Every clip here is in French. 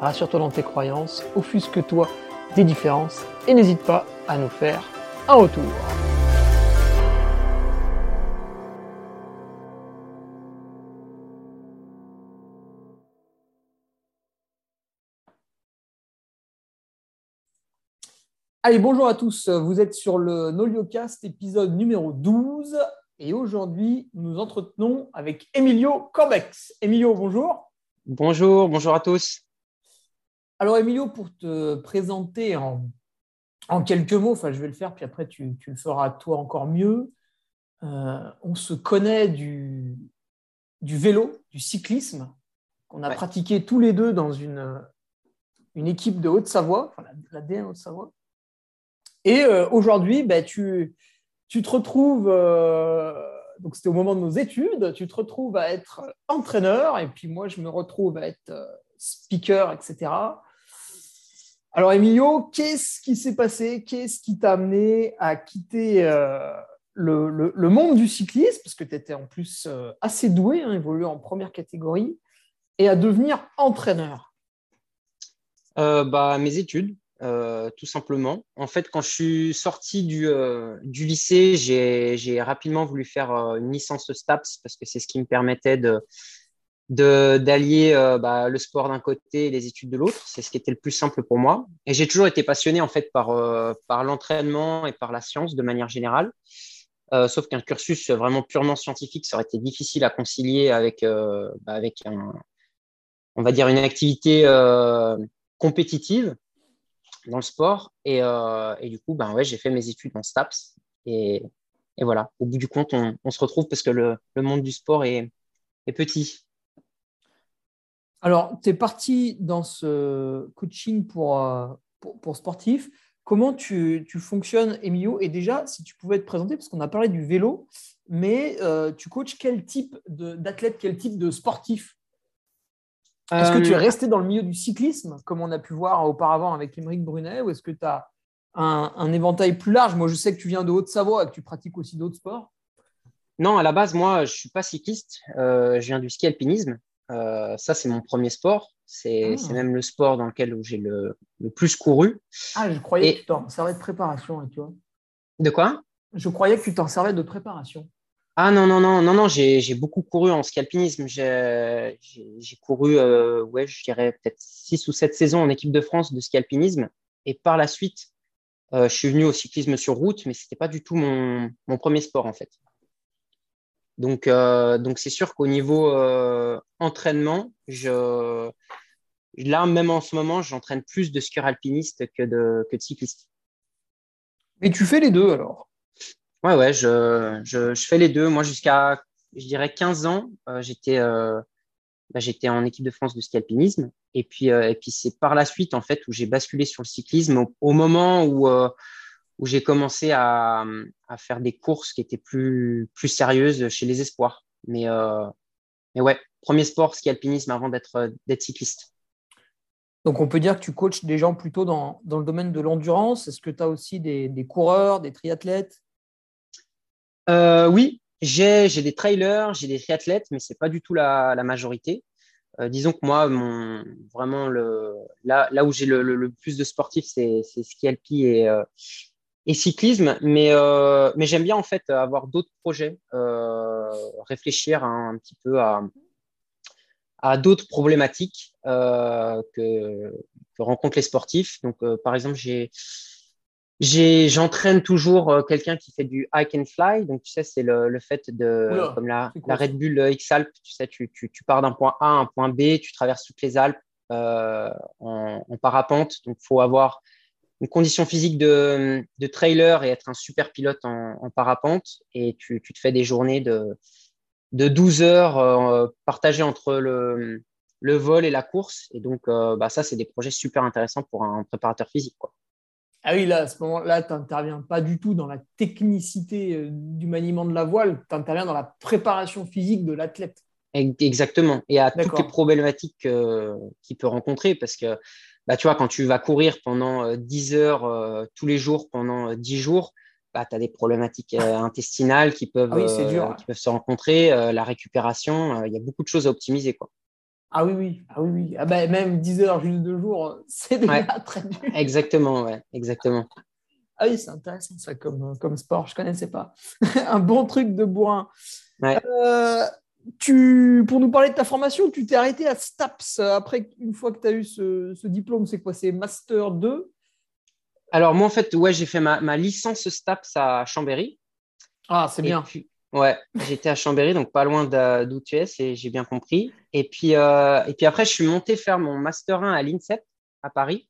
rassure-toi dans tes croyances, offusque-toi des différences et n'hésite pas à nous faire un retour. Allez, bonjour à tous. Vous êtes sur le Noliocast, épisode numéro 12. Et aujourd'hui, nous entretenons avec Emilio Corbex. Emilio, bonjour. Bonjour, bonjour à tous. Alors, Emilio, pour te présenter en, quelques mots, enfin, je vais le faire, puis après, tu, le feras toi encore mieux. Euh, on se connaît du, vélo, du cyclisme, qu'on a pratiqué tous les deux dans une, une équipe de Haute-Savoie, enfin, la, DN Haute-Savoie. Et euh, aujourd'hui, ben, tu, tu, te retrouves, euh, donc c'était au moment de nos études, tu te retrouves à être entraîneur, et puis moi, je me retrouve à être speaker, etc. Alors, Emilio, qu'est-ce qui s'est passé? Qu'est-ce qui t'a amené à quitter euh, le, monde du cyclisme, parce que tu étais en plus euh, assez doué, hein, évolué en première catégorie, et à devenir entraîneur. Euh, bah, Mes études, tout simplement. En fait, quand je suis sorti du, du lycée, j'ai rapidement voulu faire une licence STAPS, parce que c'est ce qui me permettait de d'allier euh, bah, le sport d'un côté et les études de l'autre. C'est ce qui était le plus simple pour moi. Et j'ai toujours été passionné en fait par, euh, l'entraînement et par la science de manière générale. Euh, sauf qu'un cursus vraiment purement scientifique, ça aurait été difficile à concilier avec, bah, un, on va dire une activité compétitive dans le sport. Et, du coup, ben ouais, j'ai fait mes études en STAPS. Et, voilà, au bout du compte, on, se retrouve parce que le, monde du sport est petit. Alors, tu es parti dans ce coaching pour, euh, pour, sportifs. Comment tu, fonctionnes, Emilio? Et déjà, si tu pouvais te présenter, parce qu'on a parlé du vélo, mais euh, tu coaches quel type d'athlète, quel type de sportif? Est-ce que tu es euh, resté dans le milieu du cyclisme, comme on a pu voir auparavant avec Émeric Brunet, ou est-ce que tu as un, un, éventail plus large? Moi, je sais que tu viens de Haute-Savoie et que tu pratiques aussi d'autres sports. Non, à la base, moi, je ne suis pas cycliste. je viens du ski alpinisme. Euh, ça, c'est mon premier sport. C'est ah. même le sport dans lequel j'ai le, le, plus couru. Ah, je croyais que tu t'en servais de préparation, hein, tu vois. De quoi? Je croyais que tu t'en servais de préparation. Ah non, non, non, non, non, j'ai beaucoup couru en ski alpinisme. J'ai couru, euh, ouais, je dirais peut-être 6 ou 7 saisons en équipe de France de ski alpinisme. Et par la suite, euh, je suis venu au cyclisme sur route, mais ce n'était pas du tout mon, mon premier sport en fait. Donc, euh, donc c'est sûr qu'au niveau euh, entraînement, je, là, même en ce moment, j'entraîne plus de skieur alpiniste que de, que de cycliste. Et tu fais les deux alors? Ouais, ouais, je, je, je, fais les deux. Moi, jusqu'à, je dirais, 15 ans, euh, j'étais, bah, j'étais en équipe de France de ski alpinisme. Et puis, et puis c'est par la suite, en fait, où j'ai basculé sur le cyclisme au moment où où j'ai commencé à, à, faire des courses qui étaient plus, plus sérieuses chez les espoirs. Mais, euh, mais ouais, premier sport, ski alpinisme avant d'être cycliste. Donc, on peut dire que tu coaches des gens plutôt dans, dans le domaine de l'endurance. Est-ce que tu as aussi des, des, coureurs, des triathlètes? Euh, Oui, j'ai des trailers, j'ai des triathlètes, mais ce n'est pas du tout la, la majorité. Euh, disons que moi, mon, vraiment, le, là, là où j'ai le, le, plus de sportifs, c'est ski alpi et, euh, et cyclisme, mais, euh, mais j'aime bien en fait avoir d'autres projets, euh, réfléchir un, petit peu à, à d'autres problématiques euh, que, que, rencontrent les sportifs. Donc, par exemple, j'ai j'entraîne toujours quelqu'un qui fait du hike and fly. Donc, tu sais, c'est le, le, fait de, comme la, la, Red Bull X-Alpes, tu sais, tu, tu, tu, pars d'un point A à un point B, tu traverses toutes les Alpes en, en, parapente. Donc, faut avoir une condition physique de, de, trailer et être un super pilote en, en parapente. Et tu, tu, te fais des journées de, de 12 heures euh, partagées entre le, le vol et la course. Et donc, bah, ça, c'est des projets super intéressants pour un préparateur physique. Quoi. Ah oui, là, à ce moment-là, tu n'interviens pas du tout dans la technicité du maniement de la voile, tu interviens dans la préparation physique de l'athlète. Exactement. Et à toutes les problématiques qu'il peut rencontrer, parce que bah, tu vois, quand tu vas courir pendant 10 heures tous les jours, pendant 10 jours, bah, tu as des problématiques intestinales qui peuvent, ah qui peuvent se rencontrer, la récupération, il y a beaucoup de choses à optimiser. Quoi. Ah oui, oui, ah oui, oui. Ah bah, même 10 heures juste deux jours, c'est déjà très dur. Exactement, ouais, exactement. Ah oui, c'est intéressant ça comme, comme sport, je ne connaissais pas. Un bon truc de bourrin. Euh, tu, pour nous parler de ta formation, tu t'es arrêté à STAPS après, une fois que tu as eu ce, diplôme, c'est quoi C'est Master 2 Alors, moi, en fait, ouais, j'ai fait ma, licence STAPS à Chambéry. Ah, c'est bien. ouais, j'étais à Chambéry, donc pas loin d'où tu es, j'ai bien compris. Et puis, euh, et puis après, je suis monté faire mon Master 1 à l'INSEP à Paris.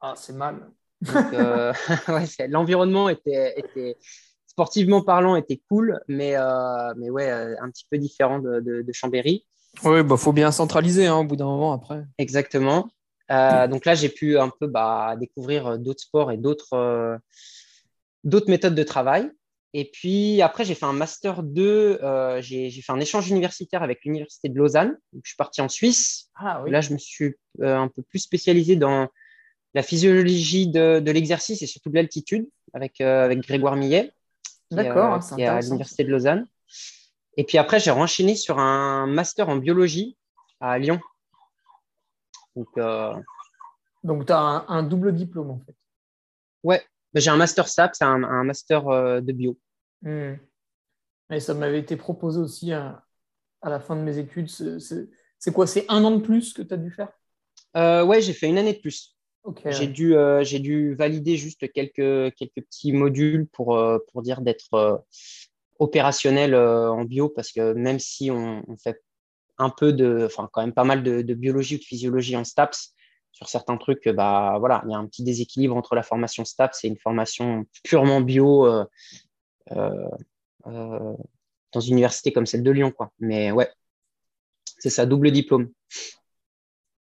Ah, c'est mal. Euh, l'environnement était, était, sportivement parlant, était cool, mais, euh, mais ouais, euh, un petit peu différent de, de, Chambéry. Oui, bah faut bien centraliser hein, au bout d'un moment après. Exactement. Euh, donc là, j'ai pu un peu bah, découvrir d'autres sports et d'autres d'autres méthodes de travail. Et puis après, j'ai fait un master 2, j'ai fait un échange universitaire avec l'Université de Lausanne. Donc, je suis parti en Suisse. Ah, oui. Là, je me suis un peu plus spécialisé dans la physiologie de, de l'exercice et surtout de l'altitude avec, avec Grégoire Millet. D'accord, qui est à l'Université de Lausanne. Et puis après, j'ai renchaîné sur un master en biologie à Lyon. Donc, euh... Donc tu as un, double diplôme en fait. Ouais, j'ai un master SAP, c'est un, master euh, de bio. Hmm. Et ça m'avait été proposé aussi à, la fin de mes études. C'est quoi C'est un an de plus que tu as dû faire? Euh, Ouais, j'ai fait une année de plus. J'ai dû, euh, j'ai dû valider juste quelques, quelques petits modules pour, euh, pour dire d'être euh, opérationnel en bio, parce que même si on, fait un peu de, enfin quand même pas mal de, biologie ou de physiologie en STAPS, sur certains trucs, bah voilà, il y a un petit déséquilibre entre la formation STAPS et une formation purement bio dans une université comme celle de Lyon, quoi. Mais ouais, c'est ça, double diplôme.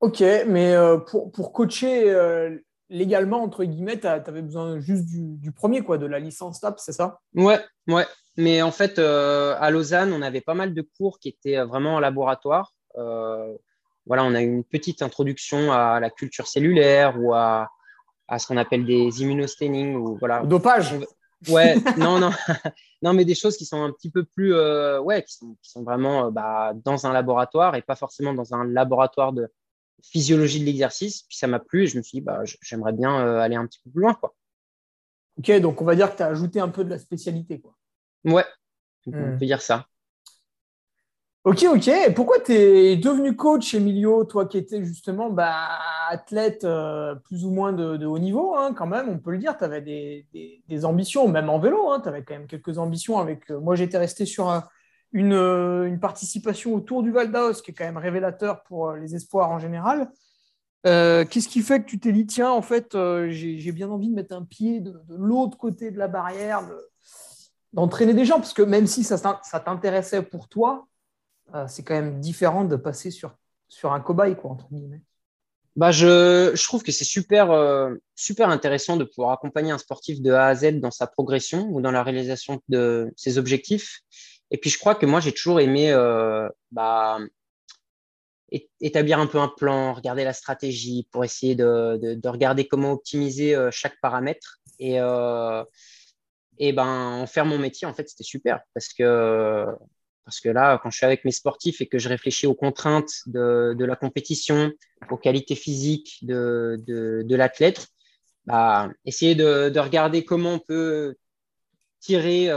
Ok, mais euh, pour, pour, coacher euh, légalement, entre guillemets, tu avais besoin juste du, premier, quoi, de la licence TAP, c'est ça? Ouais, ouais. Mais en fait, euh, à Lausanne, on avait pas mal de cours qui étaient vraiment en laboratoire. voilà, on a eu une petite introduction à la culture cellulaire ou à, à ce qu'on appelle des immunostaining ou voilà. Dopage? Ouais, non, non, non, mais des choses qui sont un petit peu plus, ouais, qui sont, qui sont vraiment bah, dans un laboratoire et pas forcément dans un laboratoire de, physiologie de l'exercice. Puis ça m'a plu et je me suis dit, bah, j'aimerais bien euh, aller un petit peu plus loin. Quoi. Ok, donc on va dire que tu as ajouté un peu de la spécialité. Quoi. Ouais, on hmm. peut dire ça. Ok, ok. Pourquoi tu es devenu coach, Emilio, toi qui étais justement bah, athlète euh, plus ou moins de, haut niveau, hein, quand même, on peut le dire, tu avais des, ambitions, même en vélo, hein, tu avais quand même quelques ambitions avec... Euh, moi, j'étais resté sur un, euh, une, participation au Tour du Val d'Aos, qui est quand même révélateur pour euh, les espoirs en général. Euh, qu'est-ce qui fait que tu t'es dit, tiens, en fait, j'ai bien envie de mettre un pied de, l'autre côté de la barrière, d'entraîner des gens, parce que même si ça, ça t'intéressait pour toi, c'est quand même différent de passer sur, sur un cobaye, quoi, entre guillemets. Bah, je, je trouve que c'est super, super intéressant de pouvoir accompagner un sportif de A à Z dans sa progression ou dans la réalisation de ses objectifs. Et puis, je crois que moi, j'ai toujours aimé euh, bah, établir un peu un plan, regarder la stratégie pour essayer de, de, regarder comment optimiser euh, chaque paramètre. Et, euh, et ben, en faire mon métier, en fait, c'était super parce que, parce que là, quand je suis avec mes sportifs et que je réfléchis aux contraintes de, la compétition, aux qualités physiques de, de l'athlète, bah, essayer de, regarder comment on peut tirer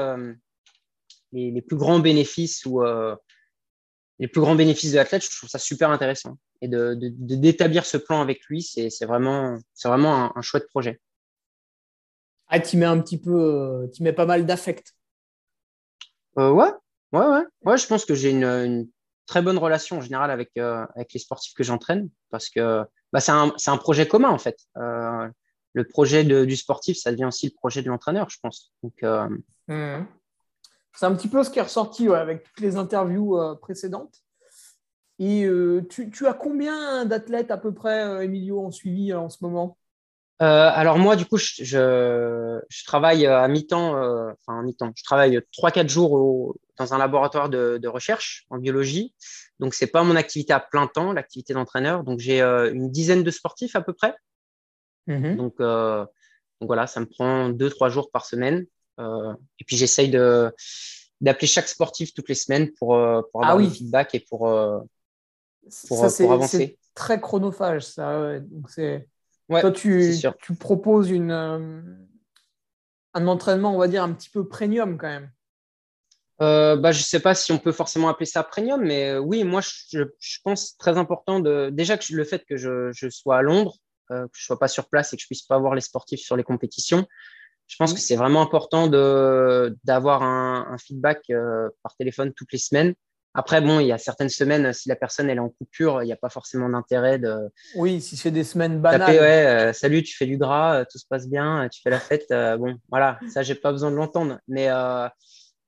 les, plus grands bénéfices ou euh, les plus grands bénéfices de l'athlète, je trouve ça super intéressant. Et de, d'établir ce plan avec lui, c'est, vraiment, c'est vraiment un, chouette projet. Ah, tu mets un petit peu, euh, tu mets pas mal d'affect. Euh, ouais, ouais, ouais, ouais. Je pense que j'ai une, très bonne relation en général avec, avec les sportifs que j'entraîne parce que bah, c'est, un, c'est un projet commun en fait. le projet du sportif, ça devient aussi le projet de l'entraîneur, je pense. Donc, mmh. C'est un petit peu ce qui est ressorti avec toutes les interviews euh, précédentes. Et tu, tu, as combien d'athlètes à peu près, Emilio, en suivi en ce moment? Alors moi, du coup, je, je, travaille à mi-temps, enfin à mi-temps, je travaille 3-4 jours au, dans un laboratoire de, de, recherche en biologie. Donc, c'est pas mon activité à plein temps, l'activité d'entraîneur. Donc, j'ai une dizaine de sportifs à peu près. Mmh donc, donc voilà, ça me prend deux, trois jours par semaine. Euh, et puis j'essaye de d'appeler chaque sportif toutes les semaines pour, euh, pour avoir ah des feedbacks et pour, euh, pour, pour avancer. très chronophage, ça. Donc c'est. Toi, tu, tu proposes une, un entraînement, on va dire, un petit peu premium quand même. bah, je ne sais pas si on peut forcément appeler ça premium, mais oui, moi, je, je pense très important de déjà que le fait que je, je sois à Londres, euh, que je sois pas sur place et que je puisse pas voir les sportifs sur les compétitions. Je pense que c'est vraiment important de d'avoir un, un, feedback euh, par téléphone toutes les semaines. Après, bon, il y a certaines semaines, si la personne elle est en coupure, il n'y a pas forcément d'intérêt de. Oui, si c'est des semaines banales. Taper, ouais, euh, salut, tu fais du gras, tout se passe bien, tu fais la fête. bon, voilà, ça, j'ai pas besoin de l'entendre. Mais,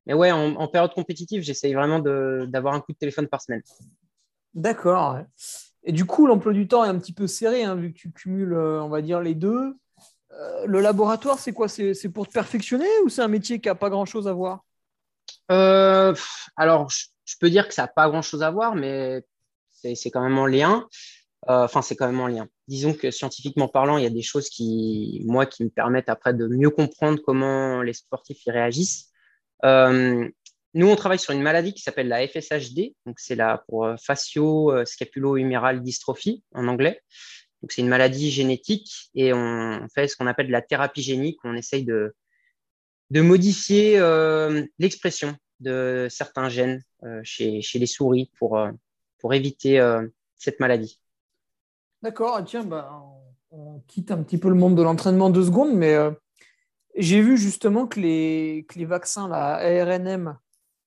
mais ouais, en, en période compétitive, j'essaye vraiment d'avoir un coup de téléphone par semaine. D'accord. Et du coup, l'emploi du temps est un petit peu serré, hein, vu que tu cumules, euh, on va dire, les deux. Euh, le laboratoire, c'est quoi? C'est pour te perfectionner ou c'est un métier qui n'a pas grand-chose à voir? Euh, Alors, je, peux dire que ça n'a pas grand-chose à voir, mais c'est quand même en lien. Enfin, c'est quand même en lien. Disons que scientifiquement parlant, il y a des choses qui, moi, qui me permettent après de mieux comprendre comment les sportifs y réagissent. Nous, on travaille sur une maladie qui s'appelle la FSHD, donc c'est la pour euh, fascio-scapulo-huméral dystrophie en anglais. Donc c'est une maladie génétique et on fait ce qu'on appelle la thérapie génique. On essaye de, de modifier euh, l'expression de certains gènes euh, chez, chez, les souris pour, pour éviter cette maladie. D'accord, tiens, bah, on quitte un petit peu le monde de l'entraînement deux secondes, mais j'ai vu justement que les, que les vaccins, la ARNM,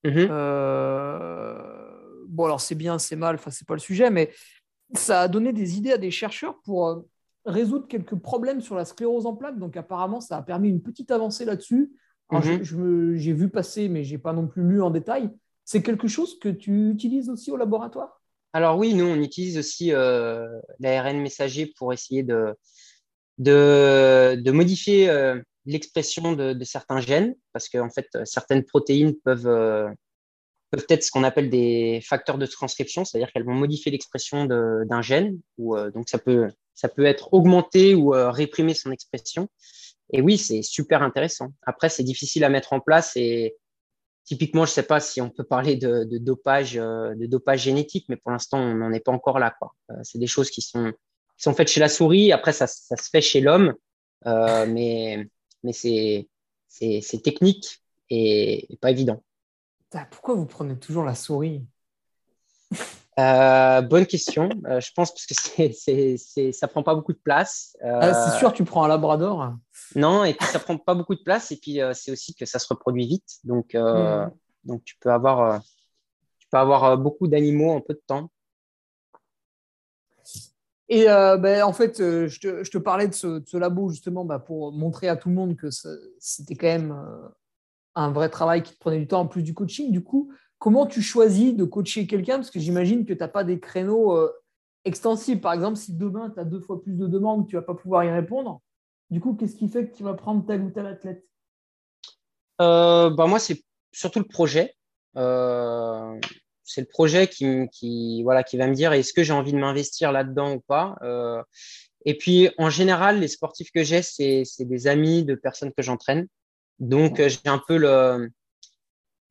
Mmh euh, bon, alors c'est bien, c'est mal, enfin, c'est pas le sujet, mais ça a donné des idées à des chercheurs pour euh, résoudre quelques problèmes sur la sclérose en plaques. Donc, apparemment, ça a permis une petite avancée là-dessus. Mmh j'ai vu passer, mais j'ai pas non plus lu en détail. C'est quelque chose que tu utilises aussi au laboratoire? Alors oui, nous, on utilise aussi euh, l'ARN messager pour essayer de, de, de modifier euh, l'expression de, certains gènes, parce que en fait, certaines protéines peuvent, euh, peuvent être ce qu'on appelle des facteurs de transcription, c'est-à-dire qu'elles vont modifier l'expression d'un gène, euh, donc ça peut, être augmenté ou euh, réprimer son expression. Et oui, c'est super intéressant. Après, c'est difficile à mettre en place et typiquement, je ne sais pas si on peut parler de, dopage, de dopage génétique, mais pour l'instant, on n'en est pas encore là. c'est des choses qui sont, faites chez la souris. Après, ça, se fait chez l'homme. mais c'est technique et, pas évident. Pourquoi vous prenez toujours la souris? Euh, bonne question. Euh, je pense parce que c'est, c'est, ça prend pas beaucoup de place. Ah, c'est sûr, tu prends un labrador? Non, et puis ça prend pas beaucoup de place. Et puis euh, c'est aussi que ça se reproduit vite. Donc, hmm. donc tu peux avoir, tu peux avoir beaucoup d'animaux en peu de temps. Et euh, ben, en fait, euh, je, te, parlais de ce, labo justement bah, pour montrer à tout le monde que c'était quand même euh, un vrai travail qui te prenait du temps en plus du coaching. Du coup, comment tu choisis de coacher quelqu'un? Parce que j'imagine que tu n'as pas des créneaux extensibles. Par exemple, si demain, tu as deux fois plus de demandes, tu ne vas pas pouvoir y répondre. Du coup, qu'est-ce qui fait que tu vas prendre tel ou tel athlète? Bah, Moi, c'est surtout le projet c'est le projet qui, voilà, qui va me dire est-ce que j'ai envie de m'investir là-dedans ou pas? Euh, et puis, en général, les sportifs que j'ai, c'est, des amis de personnes que j'entraîne. Donc, j'ai un peu le.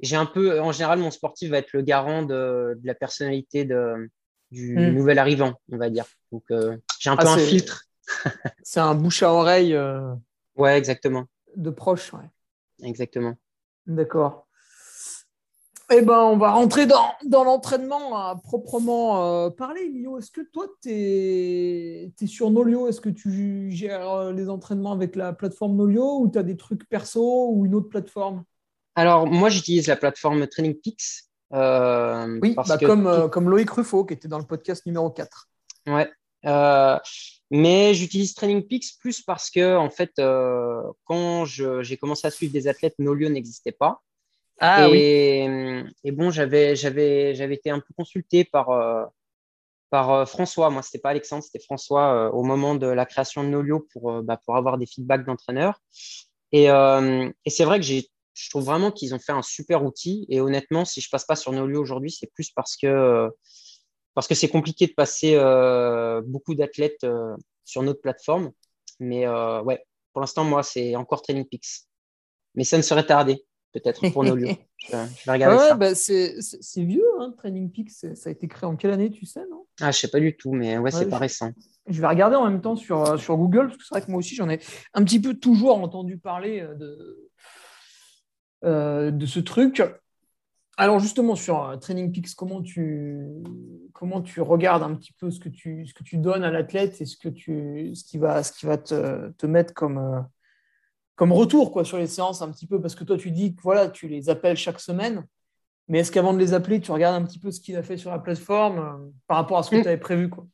J'ai un peu, en général, mon sportif va être le garant de, la personnalité de, du hmm. nouvel arrivant, on va dire. Donc, euh, j'ai un ah, peu un filtre. c'est un bouche à oreille. Euh, ouais, exactement. De proche, ouais. Exactement. D'accord. Eh ben, on va rentrer dans, l'entraînement à proprement euh, parler. Emilio, est-ce que toi, tu es, sur Nolio? Est-ce que tu gères euh, les entraînements avec la plateforme Nolio ou tu as des trucs perso ou une autre plateforme? Alors, moi, j'utilise la plateforme Training Peaks. Euh, oui, bah, comme, comme Loïc Ruffo qui était dans le podcast numéro 4. Ouais. mais j'utilise Training Peaks plus parce que, en fait, quand j'ai commencé à suivre des athlètes, Nolio n'existait pas. Ah, et, oui. et bon, j'avais, été un peu consulté par, euh, par François. Moi, c'était pas Alexandre, c'était François au moment de la création de Nolio pour, bah, pour avoir des feedbacks d'entraîneurs. Et, et c'est vrai que j'ai je trouve vraiment qu'ils ont fait un super outil. Et honnêtement, si je passe pas sur Nolio aujourd'hui, c'est plus parce que parce que c'est compliqué de passer euh, beaucoup d'athlètes euh, sur notre plateforme. Mais euh, ouais, pour l'instant, moi, c'est encore Training Peaks. Mais ça ne serait tardé, peut-être, pour Nolio. je, je, vais regarder ça. Bah c'est vieux, hein, Training Peaks. Ça a été créé en quelle année, tu sais, non? Ah, je sais pas du tout, mais ouais, c'est pas récent. Je vais regarder en même temps sur, sur Google, parce que c'est vrai que moi aussi, j'en ai un petit peu toujours entendu parler de, euh, de ce truc. Alors justement, sur euh, Training Peaks, comment tu, comment tu regardes un petit peu ce que tu, ce que tu donnes à l'athlète et ce, que tu, ce qui va, ce qui va te, te mettre comme, euh, comme retour quoi, sur les séances un petit peu Parce que toi, tu dis que voilà, tu les appelles chaque semaine, mais est-ce qu'avant de les appeler, tu regardes un petit peu ce qu'il a fait sur la plateforme par rapport à ce que mm. tu avais prévu quoi?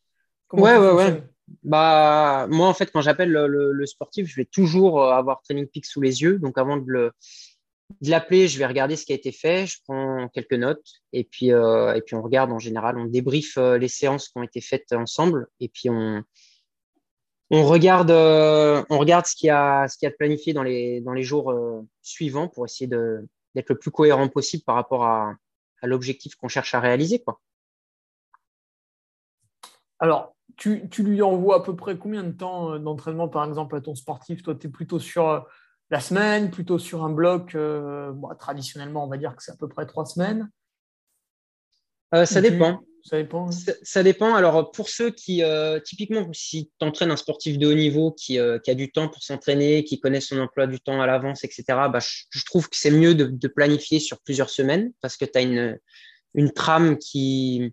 Ouais, ouais, ouais. Bah, moi, en fait, quand j'appelle le, le, sportif, je vais toujours avoir Training Peaks sous les yeux. Donc, avant de le, de l'appeler, je vais regarder ce qui a été fait, je prends quelques notes et puis, euh, et puis on regarde en général, on débriefe euh, les séances qui ont été faites ensemble et puis on, on, regarde, euh, on regarde ce qu'il y a, ce qu'il y a de planifié dans les, dans les jours suivants pour essayer d'être le plus cohérent possible par rapport à, à l'objectif qu'on cherche à réaliser. Quoi. Alors, tu, tu, lui envoies à peu près combien de temps d'entraînement, par exemple, à ton sportif? Toi, tu es plutôt sur la semaine, plutôt sur un bloc, euh, traditionnellement, on va dire que c'est à peu près trois semaines? Euh, Ça dépend. Ça dépend. Ça, dépend. Alors, pour ceux qui, euh, typiquement, si tu entraînes un sportif de haut niveau qui, qui a du temps pour s'entraîner, qui connaît son emploi du temps à l'avance, etc., bah, je, trouve que c'est mieux de, planifier sur plusieurs semaines parce que tu as une, une trame qui,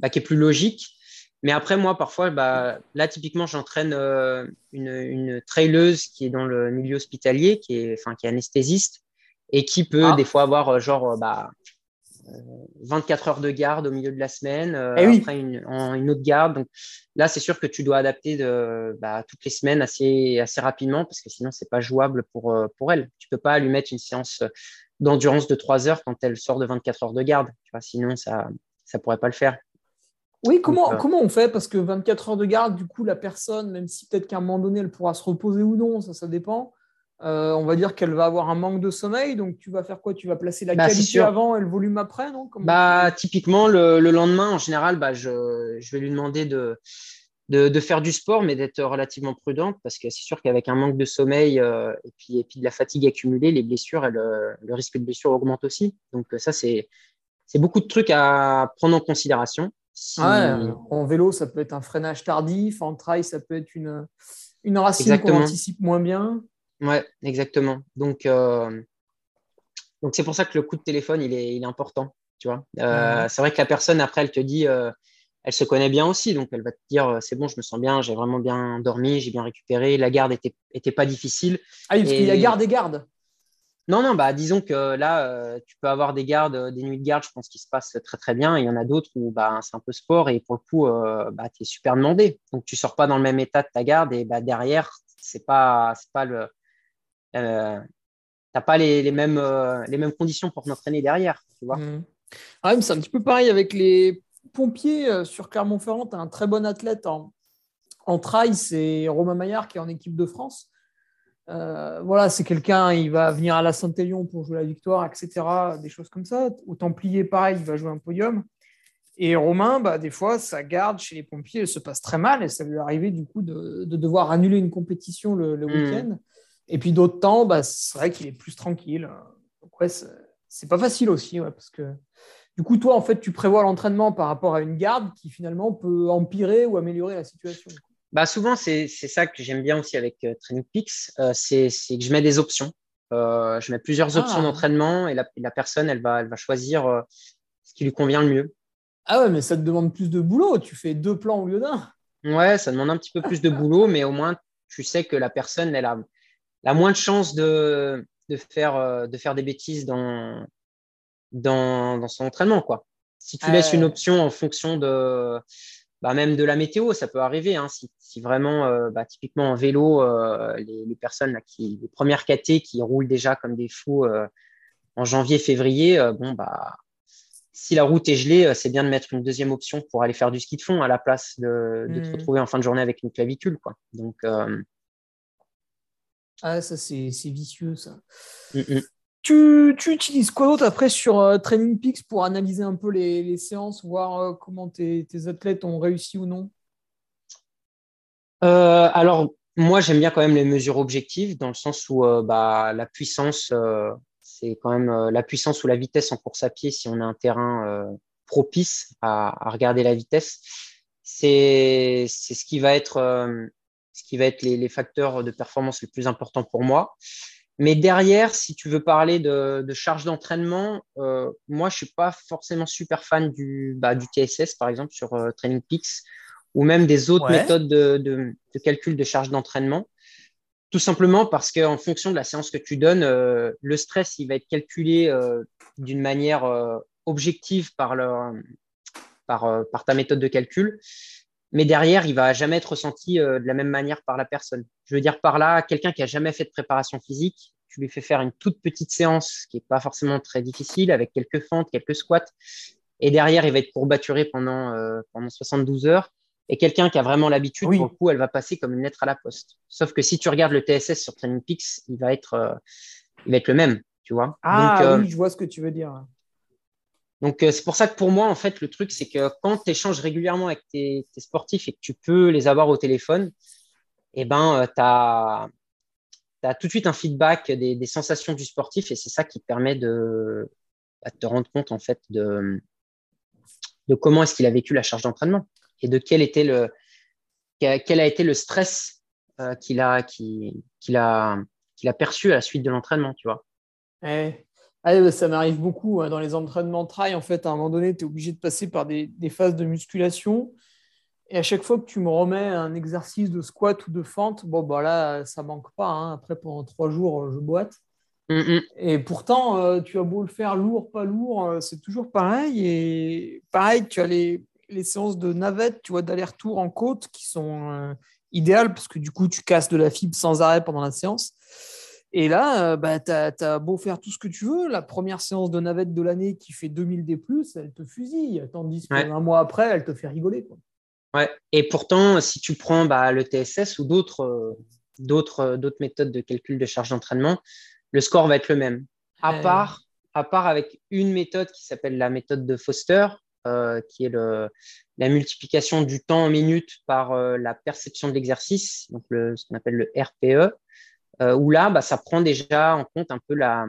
bah, qui est plus logique. Mais après, moi, parfois, bah, là, typiquement, j'entraîne euh, une, une traileuse qui est dans le milieu hospitalier, qui est, enfin, qui est anesthésiste et qui peut ah. des fois avoir euh, genre euh, bah, 24 heures de garde au milieu de la semaine, eh après une, une, autre garde. Donc là, c'est sûr que tu dois adapter de, bah, toutes les semaines assez, assez rapidement parce que sinon, c'est pas jouable pour, pour elle. Tu peux pas lui mettre une séance d'endurance de 3 heures quand elle sort de 24 heures de garde. Tu vois, sinon, ça ne pourrait pas le faire. Oui, comment, euh, comment on fait? Parce que 24 heures de garde, du coup, la personne, même si peut-être qu'à un moment donné, elle pourra se reposer ou non, ça, ça dépend. Euh, on va dire qu'elle va avoir un manque de sommeil, donc tu vas faire quoi? Tu vas placer la bah, qualité avant et le volume après, non? Bah, Typiquement, le, lendemain, en général, bah, je, je, vais lui demander de, de, faire du sport, mais d'être relativement prudente, parce que c'est sûr qu'avec un manque de sommeil euh, et, puis, et puis de la fatigue accumulée, les blessures, le risque de blessure augmente aussi. Donc ça, c'est beaucoup de trucs à prendre en considération en vélo, ça peut être un freinage tardif. En trail, ça peut être une, une racine qu'on anticipe moins bien. Ouais, exactement. Donc, euh, donc c'est pour ça que le coup de téléphone, il est, il est important. Tu vois euh, C'est vrai que la personne, après, elle te dit, euh, elle se connaît bien aussi. Donc, elle va te dire, c'est bon, je me sens bien, j'ai vraiment bien dormi, j'ai bien récupéré. La garde était, était pas difficile. Ah oui, parce qu'il y a garde et garde. Non, non, bah, disons que là, tu peux avoir des gardes, des nuits de garde, je pense, qui se passent très, très bien. Il y en a d'autres où bah, c'est un peu sport et pour le coup, bah, tu es super demandé. Donc, tu sors pas dans le même état de ta garde et bah, derrière, c'est pas, pas le. Euh, t'as pas les, les mêmes, les mêmes conditions pour t'entraîner derrière, tu vois. Mmh. Ah, c'est un petit peu pareil avec les pompiers sur Clermont-Ferrand. Tu as un très bon athlète en, en trail, c'est Romain Maillard qui est en équipe de France. Euh, voilà, c'est quelqu'un, il va venir à la Saint-Élion pour jouer la victoire, etc. Des choses comme ça. Au Templier, pareil, il va jouer un podium. Et Romain, bah, des fois, sa garde chez les pompiers elle se passe très mal et ça lui est arrivé du coup de, devoir annuler une compétition le, hmm. week-end. Et puis d'autres temps, bah, c'est vrai qu'il est plus tranquille. Donc ouais, c'est pas facile aussi, parce que du coup, toi, en fait, tu prévois l'entraînement par rapport à une garde qui finalement peut empirer ou améliorer la situation. Bah, souvent, c'est ça que j'aime bien aussi avec euh, Training Peaks, euh, c'est que je mets des options. Euh, je mets plusieurs options ah. d'entraînement et la, la, personne, elle va, elle va choisir ce qui lui convient le mieux. Ah ouais, mais ça te demande plus de boulot. Tu fais deux plans au lieu d'un. Ouais, ça demande un petit peu plus de boulot, mais au moins, tu sais que la personne, elle a, la moins de chances de, de, faire, de faire des bêtises dans, dans, dans son entraînement. Quoi. Si tu laisses une option en fonction de, bah, même de la météo, ça peut arriver. Hein, si, si, vraiment, euh, bah, typiquement en vélo, euh, les, les, personnes là, qui, les premières KT qui roulent déjà comme des fous euh, en janvier, février, bon, bah, si la route est gelée, c'est bien de mettre une deuxième option pour aller faire du ski de fond à la place de, te hmm. retrouver en fin de journée avec une clavicule. Quoi. Donc, ah, ça, c'est vicieux, ça. Mm, mm. Tu, tu, utilises quoi d'autre après sur euh, Training Peaks pour analyser un peu les, les séances, voir euh, comment tes, tes, athlètes ont réussi ou non? Euh, Alors, moi, j'aime bien quand même les mesures objectives, dans le sens où bah, la puissance, c'est quand même la puissance ou la vitesse en course à pied, si on a un terrain propice à, à, regarder la vitesse. C'est ce qui va être ce qui va être les, facteurs de performance les plus importants pour moi. Mais derrière, si tu veux parler de, charge d'entraînement, euh, moi, je suis pas forcément super fan du, bah, du TSS, par exemple, sur euh, Training Peaks, ou même des autres méthodes de, calcul de charge d'entraînement. Tout simplement parce qu'en fonction de la séance que tu donnes, euh, le stress, il va être calculé d'une manière objective par, le, par, par ta méthode de calcul mais derrière, il va jamais être ressenti euh, de la même manière par la personne. Je veux dire par là, quelqu'un qui a jamais fait de préparation physique, tu lui fais faire une toute petite séance qui est pas forcément très difficile, avec quelques fentes, quelques squats, et derrière, il va être courbaturé pendant, euh, pendant 72 heures. Et quelqu'un qui a vraiment l'habitude, pour le coup, elle va passer comme une lettre à la poste. Sauf que si tu regardes le TSS sur Training Peaks, il va être, euh, il va être le même, tu vois. Ah oui, je vois ce que tu veux dire. Donc, euh, c'est pour ça que pour moi, en fait, le truc, c'est que quand tu échanges régulièrement avec tes, sportifs et que tu peux les avoir au téléphone, eh ben, euh, tu as, tout de suite un feedback des, sensations du sportif et c'est ça qui permet de, bah, te rendre compte, en fait, de, de comment est-ce qu'il a vécu la charge d'entraînement et de quel, était le, quel a été le stress euh, qu'il a, perçu à la suite de l'entraînement, tu vois. Ah, ça m'arrive beaucoup hein. dans les entraînements trail. En fait, à un moment donné, tu es obligé de passer par des, phases de musculation. Et à chaque fois que tu me remets un exercice de squat ou de fente, bon, bah là, ça manque pas. Hein. Après, pendant trois jours, je boite. Et pourtant, euh, tu as beau le faire lourd, pas lourd, euh, c'est toujours pareil. Et pareil, tu as les, séances de navette, tu vois, d'aller-retour en côte qui sont euh, idéales parce que du coup, tu casses de la fibre sans arrêt pendant la séance. Et là, euh, bah, tu as, beau faire tout ce que tu veux, la première séance de navette de l'année qui fait 2000 D, elle te fusille, tandis qu'un mois après, elle te fait rigoler. Ouais. Et pourtant, si tu prends bah, le TSS ou d'autres euh, euh, d'autres méthodes de calcul de charge d'entraînement, le score va être le même. À, part, à part avec une méthode qui s'appelle la méthode de Foster, qui est le, la multiplication du temps en minutes par la perception de l'exercice, donc le, ce qu'on appelle le RPE. Euh, où là, bah, ça prend déjà en compte un peu la.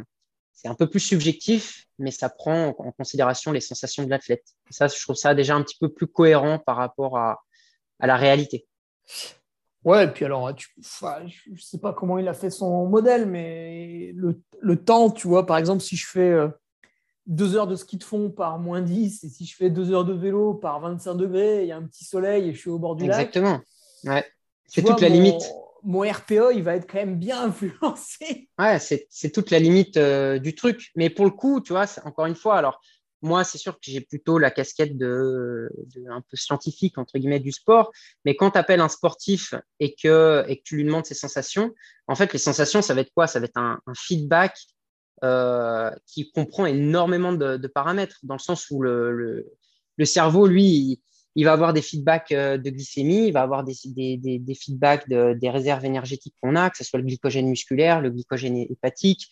C'est un peu plus subjectif, mais ça prend en considération les sensations de l'athlète. Ça, je trouve ça déjà un petit peu plus cohérent par rapport à, à la réalité. Ouais, et puis alors, tu, je ne sais pas comment il a fait son modèle, mais le, le, temps, tu vois, par exemple, si je fais euh, deux heures de ski de fond par moins 10, et si je fais deux heures de vélo par 25 degrés, il y a un petit soleil et je suis au bord du lac. Exactement. Ouais. C'est toute la limite mon RPE, il va être quand même bien influencé. Ouais, c'est toute la limite euh, du truc. Mais pour le coup, tu vois, encore une fois, alors moi, c'est sûr que j'ai plutôt la casquette de, un peu scientifique, entre guillemets, du sport. Mais quand tu appelles un sportif et que, et que tu lui demandes ses sensations, en fait, les sensations, ça va être quoi? Ça va être un, feedback euh, qui comprend énormément de, paramètres, dans le sens où le, le, le cerveau, lui, il va avoir des feedbacks euh, de glycémie, il va avoir des, des, feedbacks des réserves énergétiques qu'on a, que ce soit le glycogène musculaire, le glycogène hépatique.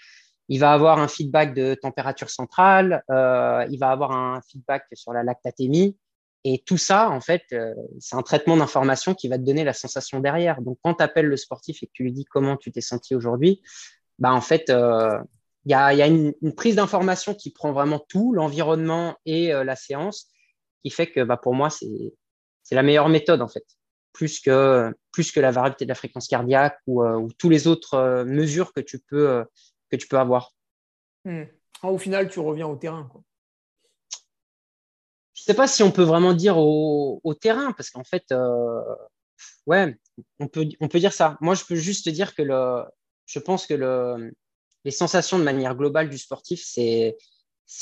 Il va avoir un feedback de température centrale, euh, il va avoir un feedback sur la lactatémie. Et tout ça, en fait, euh, c'est un traitement d'information qui va te donner la sensation derrière. Donc, quand tu appelles le sportif et que tu lui dis comment tu t'es senti aujourd'hui, bah, en fait, il y a, une, prise d'information qui prend vraiment tout, l'environnement et la séance, qui fait que bah, pour moi, c'est la meilleure méthode en fait, plus que, plus que la variabilité de la fréquence cardiaque ou, euh, ou toutes les autres euh, mesures que tu peux, euh, que tu peux avoir. Hmm. Ah, au final, tu reviens au terrain. Quoi. Je ne sais pas si on peut vraiment dire au, au terrain, parce qu'en fait, ouais, on peut, on peut dire ça. Moi, je peux juste dire que le, je pense que le, les sensations de manière globale du sportif, c'est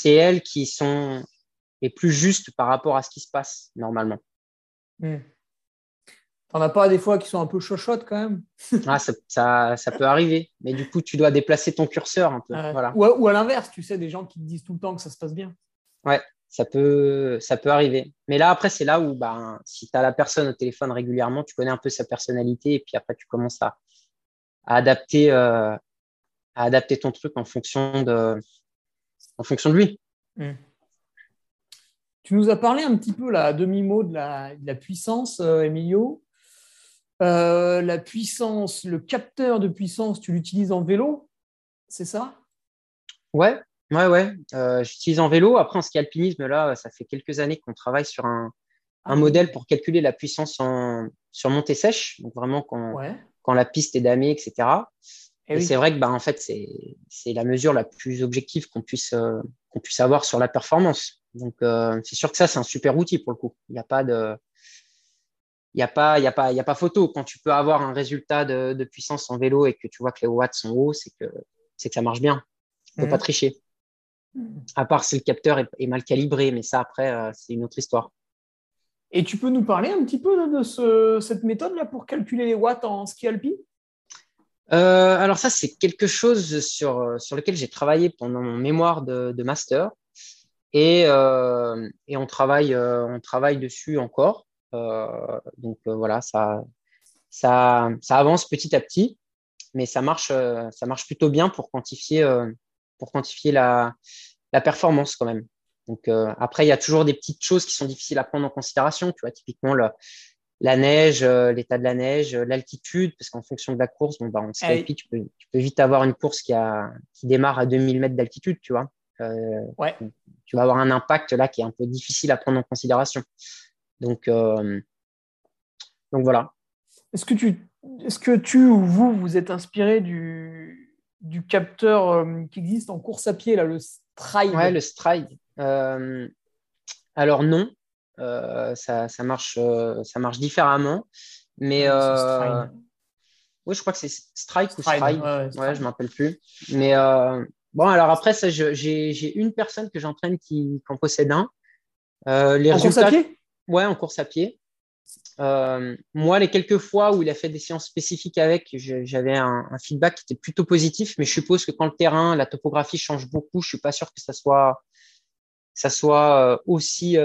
elles qui sont est plus juste par rapport à ce qui se passe normalement. Hmm. T'en as pas des fois qui sont un peu chochottes quand même? Ah, ça, ça, peut arriver, mais du coup, tu dois déplacer ton curseur un peu. Voilà. Ou, à, l'inverse, tu sais, des gens qui te disent tout le temps que ça se passe bien. Ouais, ça peut, ça peut arriver. Mais là, après, c'est là où ben, si tu as la personne au téléphone régulièrement, tu connais un peu sa personnalité et puis après, tu commences à, adapter, euh, à adapter ton truc en fonction de, en fonction de lui. Hmm. Tu nous as parlé un petit peu là, à demi-mot de la, puissance, euh, Emilio. Euh, la puissance, le capteur de puissance, tu l'utilises en vélo, c'est ça? Ouais, ouais, ouais. Euh, j'utilise en vélo. Après, en ski alpinisme, là, ça fait quelques années qu'on travaille sur un, modèle pour calculer la puissance en, sur montée sèche, donc vraiment quand, quand la piste est damée, etc. Eh Et, c'est vrai que bah, en fait, c'est la mesure la plus objective qu'on puisse, qu'on puisse avoir sur la performance. Donc, euh, c'est sûr que ça, c'est un super outil pour le coup. Il n'y a pas de. Il n'y a, pas, y a, pas, y a pas photo. Quand tu peux avoir un résultat de, puissance en vélo et que tu vois que les watts sont hauts, c'est que, que ça marche bien. Tu ne peux pas mhm. tricher. À part si le capteur est, mal calibré, mais ça, après, euh, c'est une autre histoire. Et tu peux nous parler un petit peu de ce, cette méthode-là pour calculer les watts en ski alpi? Euh, Alors ça, c'est quelque chose sur, sur lequel j'ai travaillé pendant mon mémoire de, de master. Et, euh, et on, travaille, euh, on travaille dessus encore. Euh, donc voilà, ça, ça, ça, avance petit à petit, mais ça marche, ça marche plutôt bien pour quantifier, pour quantifier la, la performance quand même. Donc après, il y a toujours des petites choses qui sont difficiles à prendre en considération. Tu vois, typiquement le, la neige, l'état de la neige, l'altitude, parce qu'en fonction de la course, bon, bah, on ah tu, peux, tu peux vite avoir une course qui, a, qui démarre à 2000 mètres d'altitude, tu vois. ouais tu vas avoir un impact là qui est un peu difficile à prendre en considération. Donc, euh, donc voilà. Est-ce que tu, est-ce que tu ou vous vous êtes inspiré du, du capteur euh, qui existe en course à pied là, le Stride? Ouais, le Stride. Euh, alors non, ça, ça, marche, ça marche différemment, mais oui, je crois que c'est Strike ou Stride. Ouais, je ne m'appelle plus. Mais Bon, alors après, ça, j'ai une personne que j'entraîne qui, en possède un. Euh, les en course à pied? Ouais, en course à pied. Euh, moi, les quelques fois où il a fait des séances spécifiques avec, j'avais un, feedback qui était plutôt positif, mais je suppose que quand le terrain, la topographie change beaucoup, je suis pas sûr que ça soit, ça soit euh, aussi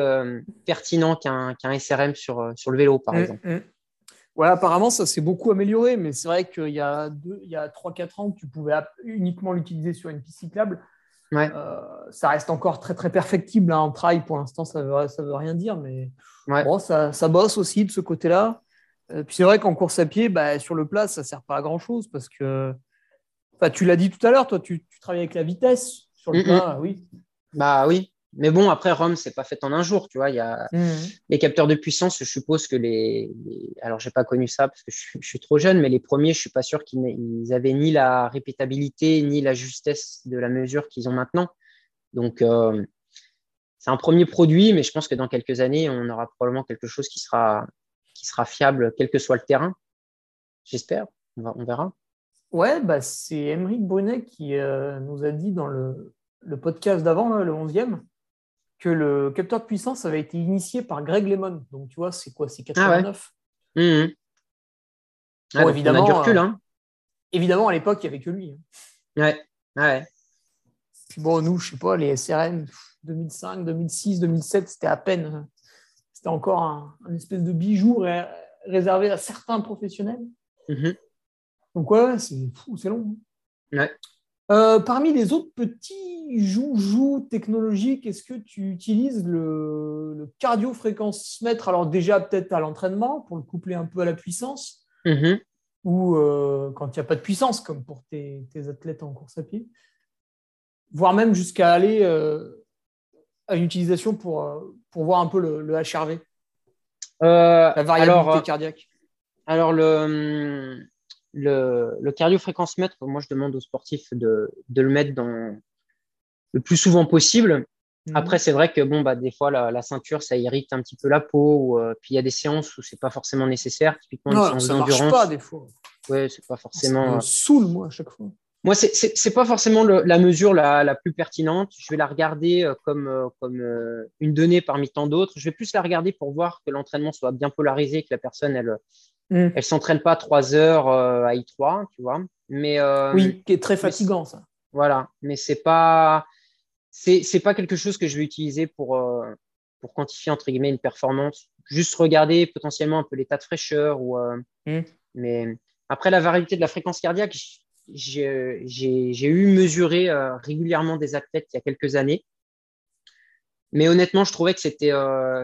pertinent qu'un SRM sur, sur le vélo, par mmh, exemple. Mmh. Voilà, apparemment, ça s'est beaucoup amélioré, mais c'est vrai qu'il y a, il y a 3-4 ans, tu pouvais uniquement l'utiliser sur une piste cyclable. Euh, ça reste encore très, très perfectible hein, en trail. Pour l'instant, ça ne veut, ça veut rien dire, mais bon, ça, ça, bosse aussi de ce côté-là. Euh, puis c'est vrai qu'en course à pied, bah, sur le plat, ça ne sert pas à grand-chose parce que tu l'as dit tout à l'heure, toi, tu, tu, travailles avec la vitesse sur le plat, oui. Bah oui, mais bon, après, Rome, c'est pas fait en un jour, tu vois. Il y a mmh. les capteurs de puissance, je suppose que les. les... Alors, j'ai pas connu ça parce que je, suis trop jeune, mais les premiers, je suis pas sûr qu'ils avaient ni la répétabilité, ni la justesse de la mesure qu'ils ont maintenant. Donc, euh, c'est un premier produit, mais je pense que dans quelques années, on aura probablement quelque chose qui sera, qui sera fiable, quel que soit le terrain. J'espère. On, verra. Ouais, bah, c'est Émeric Brunet qui euh, nous a dit dans le, le podcast d'avant, le 11e, que le capteur de puissance avait été initié par Greg Lemon. Donc, tu vois, c'est quoi C'est 89 ah mmh, mmh. ah, évidemment, on a du recul, hein. évidemment, à l'époque, il n'y avait que lui. Hein. Ouais, ouais. bon, nous, je sais pas, les SRM 2005, 2006, 2007, c'était à peine. Hein. C'était encore un, espèce de bijou réservé à certains professionnels. Mmh. Donc, ouais, c'est long. Ouais. Euh, parmi les autres petits joujoux technologiques, est-ce que tu utilises le, le cardio-fréquence-mètre Alors déjà peut-être à l'entraînement pour le coupler un peu à la puissance, mm-hmm. ou euh, quand il n'y a pas de puissance, comme pour tes, athlètes en course à pied, voire même jusqu'à aller euh, à une utilisation pour, pour voir un peu le, le HRV, la variabilité cardiaque. Alors le le, le cardio-fréquence-mètre, moi, je demande aux sportifs de, de, le mettre dans le plus souvent possible. Mhm. Après, c'est vrai que bon, bah, des fois, la, la, ceinture, ça irrite un petit peu la peau. Ou, euh, puis il y a des séances où c'est pas forcément nécessaire. Typiquement, non, une séance d'endurance. pas des fois. Ouais, c'est pas forcément. Ça me saoule, moi, à chaque fois. Moi, c'est n'est pas forcément le, la mesure la, la, plus pertinente. Je vais la regarder euh, comme, euh, comme une donnée parmi tant d'autres. Je vais plus la regarder pour voir que l'entraînement soit bien polarisé, que la personne, elle, Mm. Elle s'entraîne pas trois heures euh, à I3, tu vois. Mais, euh, oui, qui est très fatigant, ça. Voilà, mais c'est pas c'est pas quelque chose que je vais utiliser pour, euh, pour quantifier entre guillemets une performance. Juste regarder potentiellement un peu l'état de fraîcheur. Ou, euh, hmm. Mais après, la variabilité de la fréquence cardiaque, j'ai eu mesuré euh, régulièrement des athlètes il y a quelques années. Mais honnêtement, je trouvais que c'était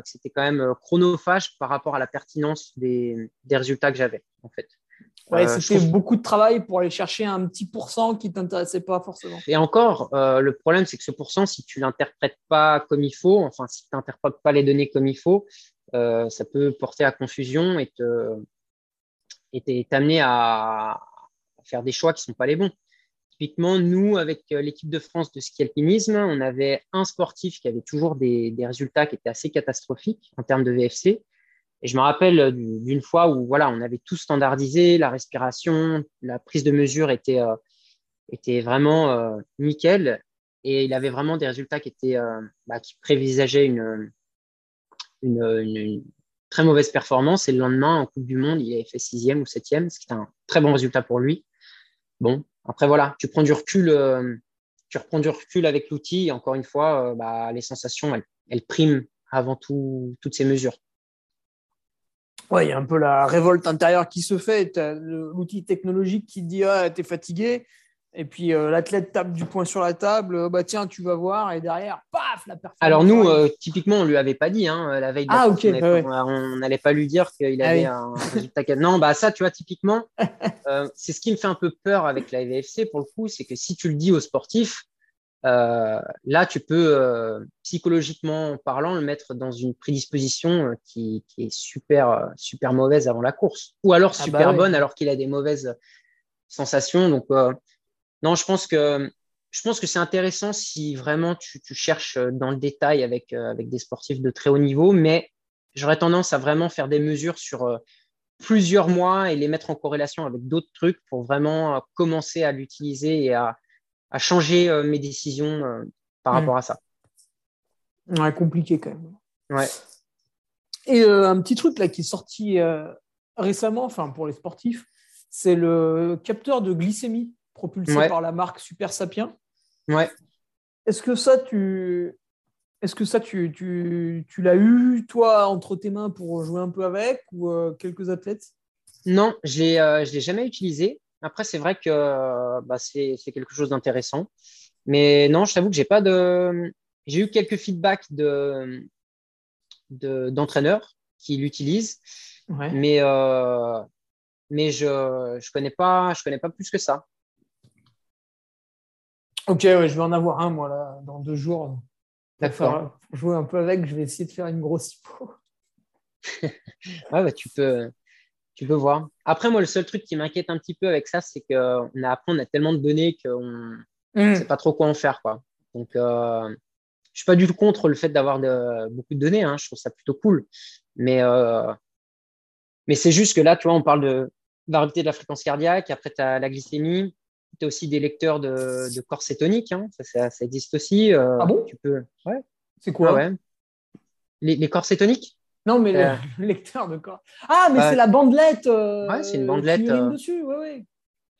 c'était quand même chronophage par rapport à la pertinence des, des résultats que j'avais, en fait. Ouais, euh, c'était beaucoup de travail pour aller chercher un petit pourcent qui ne t'intéressait pas forcément. Et encore, euh, le problème, c'est que ce pourcent, si tu l'interprètes pas comme il faut, enfin, si tu n'interprètes pas les données comme il faut, euh, ça peut porter à confusion et t'amener à faire des choix qui ne sont pas les bons. Typiquement, nous, avec l'équipe de France de ski alpinisme, on avait un sportif qui avait toujours des, résultats qui étaient assez catastrophiques en termes de VFC et je me rappelle euh, d'une fois où voilà, on avait tout standardisé, la respiration, la prise de mesure était, euh, était vraiment euh, nickel. Et il avait vraiment des résultats qui, étaient, bah, qui prévisageaient une, une, très mauvaise performance. Et le lendemain, en Coupe du Monde, il avait fait sixième ou septième, ce qui était un très bon résultat pour lui. Bon, après voilà, tu prends du recul, tu reprends du recul avec l'outil. Et encore une fois, bah, les sensations, elles, elles priment avant tout, toutes ces mesures. Ouais, il y a un peu la révolte intérieure qui se fait. L'outil technologique qui dit Ah, t'es fatigué. Et puis euh, l'athlète tape du poing sur la table, bah tiens, tu vas voir, et derrière, paf, la performance. Alors nous, euh, typiquement, on lui avait pas dit hein, la veille de ah, on n'allait pas lui dire qu'il ah avait un résultat. non, bah ça, tu vois, typiquement, euh, c'est ce qui me fait un peu peur avec la VFC pour le coup, c'est que si tu le dis aux sportifs, euh, là, tu peux, euh, psychologiquement parlant, le mettre dans une prédisposition euh, qui, est super, super mauvaise avant la course, ou alors ah super bah bonne alors qu'il a des mauvaises sensations. Donc, non, je pense que je pense que c'est intéressant si vraiment tu, cherches dans le détail avec, avec des sportifs de très haut niveau, mais j'aurais tendance à vraiment faire des mesures sur plusieurs mois et les mettre en corrélation avec d'autres trucs pour vraiment commencer à l'utiliser et à, à changer euh, mes décisions euh, par hmm. rapport à ça. Ouais, compliqué quand même. Ouais. Et euh, un petit truc là qui est sorti récemment, enfin pour les sportifs, c'est le capteur de glycémie propulsé par la marque Super Sapien. Ouais. Est-ce que ça, tu, est-ce que ça, tu, tu, tu l'as eu, toi, entre tes mains pour jouer un peu avec ou quelques athlètes? Non, je ne l'ai jamais utilisé. Après, c'est vrai que bah, c'est quelque chose d'intéressant. Mais non, je t'avoue que j'ai pas de. J'ai eu quelques feedbacks de d'entraîneurs qui l'utilisent, mais euh, mais je je connais pas je connais pas plus que ça. Ok, je vais en avoir un moi là dans deux jours. D'accord. Jouer un peu avec, je vais essayer de faire une grosse hypo. ouais, bah, tu peux tu peux voir. Après, moi, le seul truc qui m'inquiète un petit peu avec ça, c'est qu'on a, après, on a tellement de données qu'on ne mm. sait pas trop quoi en faire. Quoi. Donc, euh, je ne suis pas du tout contre le fait d'avoir beaucoup de données. Hein. Je trouve ça plutôt cool. Mais, euh, mais c'est juste que là, tu vois, on parle de variabilité de la fréquence cardiaque. Après, tu as la glycémie. Tu as aussi des lecteurs de, de corps cétoniques. Hein. Ça, ça, existe aussi. Euh, ah bon? tu peux... ouais. C'est quoi? Ouais. les, les corps cétoniques? Non, mais le, euh. lecteur de corps. Ah, mais c'est la bandelette. Euh, ouais, c'est une bandelette. Euh... dessus, ouais, ouais.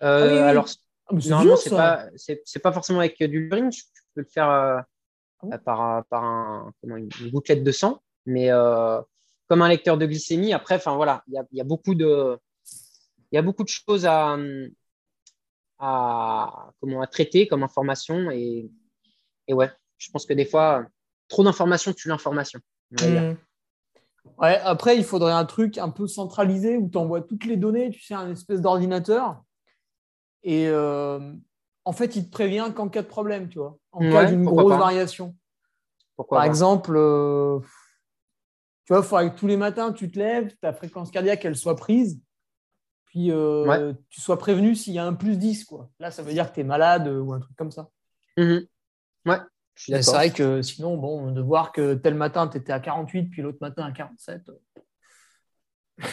Ah alors, ah, normalement, c'est pas, c'est, pas forcément avec du urine. Tu peux le faire ah par, par un, comment, une gouttelette de sang, mais comme un lecteur de glycémie. Après, enfin voilà, il y a, y a, beaucoup de, il y a beaucoup de choses à, à, comment, à traiter comme information et, et ouais, je pense que des fois, trop d'informations tue l'information. Ouais, après, il faudrait un truc un peu centralisé où tu envoies toutes les données, tu sais, un espèce d'ordinateur. Et euh, en fait, il te prévient qu'en cas de problème, tu vois, en cas d'une grosse variation. Pourquoi Par exemple, euh, tu vois, il faudrait que tous les matins, tu te lèves, ta fréquence cardiaque, elle soit prise, puis euh, tu sois prévenu s'il y a un plus 10. Quoi. Là, ça veut dire que tu es malade ou un truc comme ça. Mmh ouais. C'est vrai que sinon, bon, de voir que tel matin, tu étais à 48, puis l'autre matin à 47. Euh.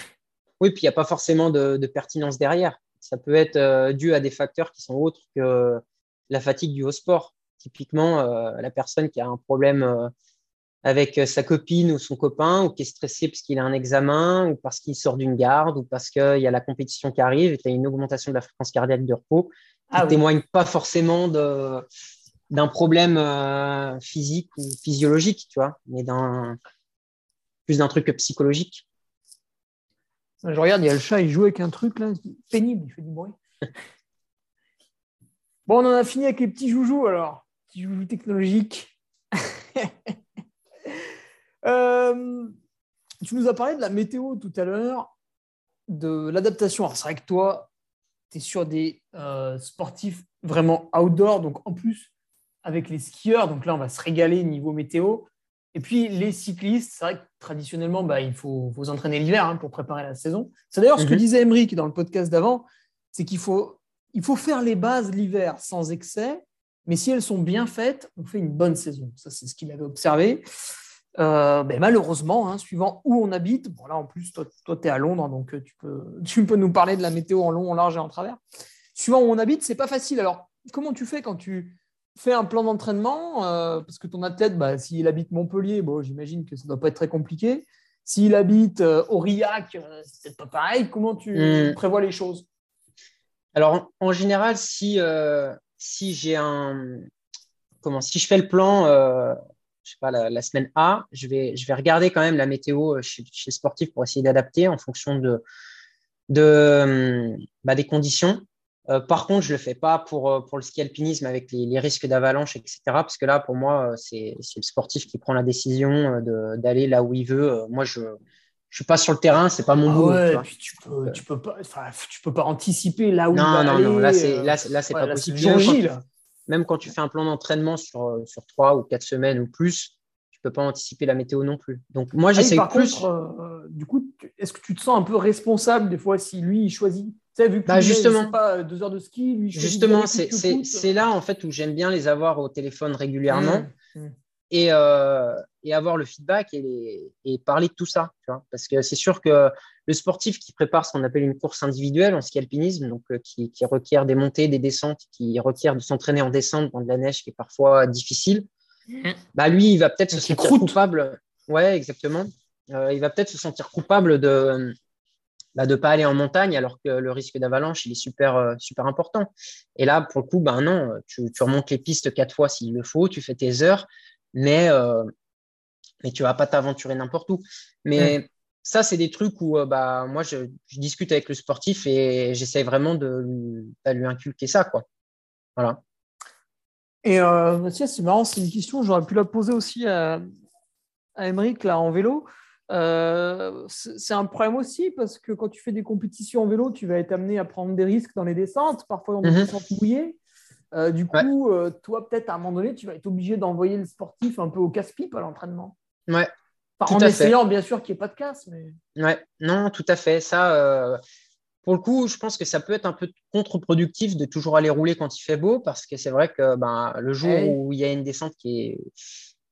Oui, puis il n'y a pas forcément de, pertinence derrière. Ça peut être euh, dû à des facteurs qui sont autres que la fatigue du haut sport. Typiquement, euh, la personne qui a un problème avec sa copine ou son copain, ou qui est stressé parce qu'il a un examen, ou parce qu'il sort d'une garde, ou parce qu'il y a la compétition qui arrive et tu as une augmentation de la fréquence cardiaque de repos, qui ne ah témoigne pas forcément de, d'un problème physique ou physiologique, tu vois, mais d'un plus d'un truc psychologique. Je regarde, il y a le chat, il joue avec un truc là, pénible, il fait du bruit. bon, on en a fini avec les petits joujoux alors, petits joujoux technologiques. Euh, tu nous as parlé de la météo tout à l'heure, de l'adaptation. Alors, c'est vrai que toi, tu es sur des euh, sportifs vraiment outdoor, donc en plus, avec les skieurs, donc là, on va se régaler niveau météo. Et puis, les cyclistes, c'est vrai que traditionnellement, bah, il faut, faut s'entraîner l'hiver hein, pour préparer la saison. C'est d'ailleurs ce que mhm. disait Emeric dans le podcast d'avant, c'est qu'il faut, il faut faire les bases l'hiver sans excès, mais si elles sont bien faites, on fait une bonne saison. Ça, c'est ce qu'il avait observé. Euh, ben, malheureusement, hein, suivant où on habite, bon là en plus, toi, tu es à Londres, donc euh, tu peux, tu peux nous parler de la météo en long, en large et en travers. Suivant où on habite, c'est pas facile. Alors, comment tu fais quand tu fais un plan d'entraînement, euh, parce que ton athlète, bah, s'il habite Montpellier, bon, j'imagine que ça ne doit pas être très compliqué. S'il habite euh, Aurillac, c'est pas pareil. Comment tu, hmm. prévois les choses? Alors, en, général, si, si j'ai un. Comment Si je fais le plan, je sais pas, la, semaine A, je vais, je vais regarder quand même la météo chez, chez le sportif pour essayer d'adapter en fonction de, de, bah, des conditions. Euh, par contre, je ne le fais pas pour, euh, pour le ski alpinisme avec les, risques d'avalanche, etc. Parce que là, pour moi, euh, c'est le sportif qui prend la décision d'aller là où il veut. Moi, je ne suis pas sur le terrain, c'est pas mon ah boulot. tu, peux, tu, peux pas, tu peux pas anticiper là où non, il va non, Non, là, c'est là, là, pas possible. Même quand, tu, fais un plan d'entraînement sur, sur trois ou quatre semaines ou plus, tu peux pas anticiper la météo non plus. Donc, moi, ah j'essaie plus. Contre, du coup, est-ce que tu te sens un peu responsable des fois si lui, il choisit? Vu que bah, justement, pas euh, deux heures de ski, lui, justement, c'est là en fait où j'aime bien les avoir au téléphone régulièrement mmh, mmh. Et, euh, et, avoir le feedback et, et, parler de tout ça. Tu vois Parce que c'est sûr que le sportif qui prépare ce qu'on appelle une course individuelle en ski alpinisme, donc euh, qui, qui, requiert des montées, des descentes, qui requiert de s'entraîner en descente dans de la neige qui est parfois difficile, mmh. bah lui, il va peut-être se sentir coupable. Ouais, exactement. il va peut-être se sentir coupable de bah, de ne pas aller en montagne alors que le risque d'avalanche il est super, euh, super important. Et là, pour le coup, ben non, tu, remontes les pistes quatre fois s'il le faut, tu fais tes heures, mais, euh, mais tu ne vas pas t'aventurer n'importe où. Mais ça, c'est des trucs où euh, bah, moi, je, discute avec le sportif et j'essaie vraiment de, lui inculquer ça. Quoi. Voilà. Et euh, c'est marrant, c'est une question, j'aurais pu la poser aussi à, à là, en vélo. Euh, c'est un problème aussi parce que quand tu fais des compétitions en vélo, tu vas être amené à prendre des risques dans les descentes, parfois dans des mhm. descentes mouillées. Euh, du coup, euh, toi, peut-être à un moment donné, tu vas être obligé d'envoyer le sportif un peu au casse-pipe à l'entraînement. Ouais. en essayant, bien sûr, qu'il n'y ait pas de casse. Mais... Ouais, non, tout à fait. Ça, pour le coup, je pense que ça peut être un peu contre-productif de toujours aller rouler quand il fait beau parce que c'est vrai que ben, le jour où il y a une descente qui est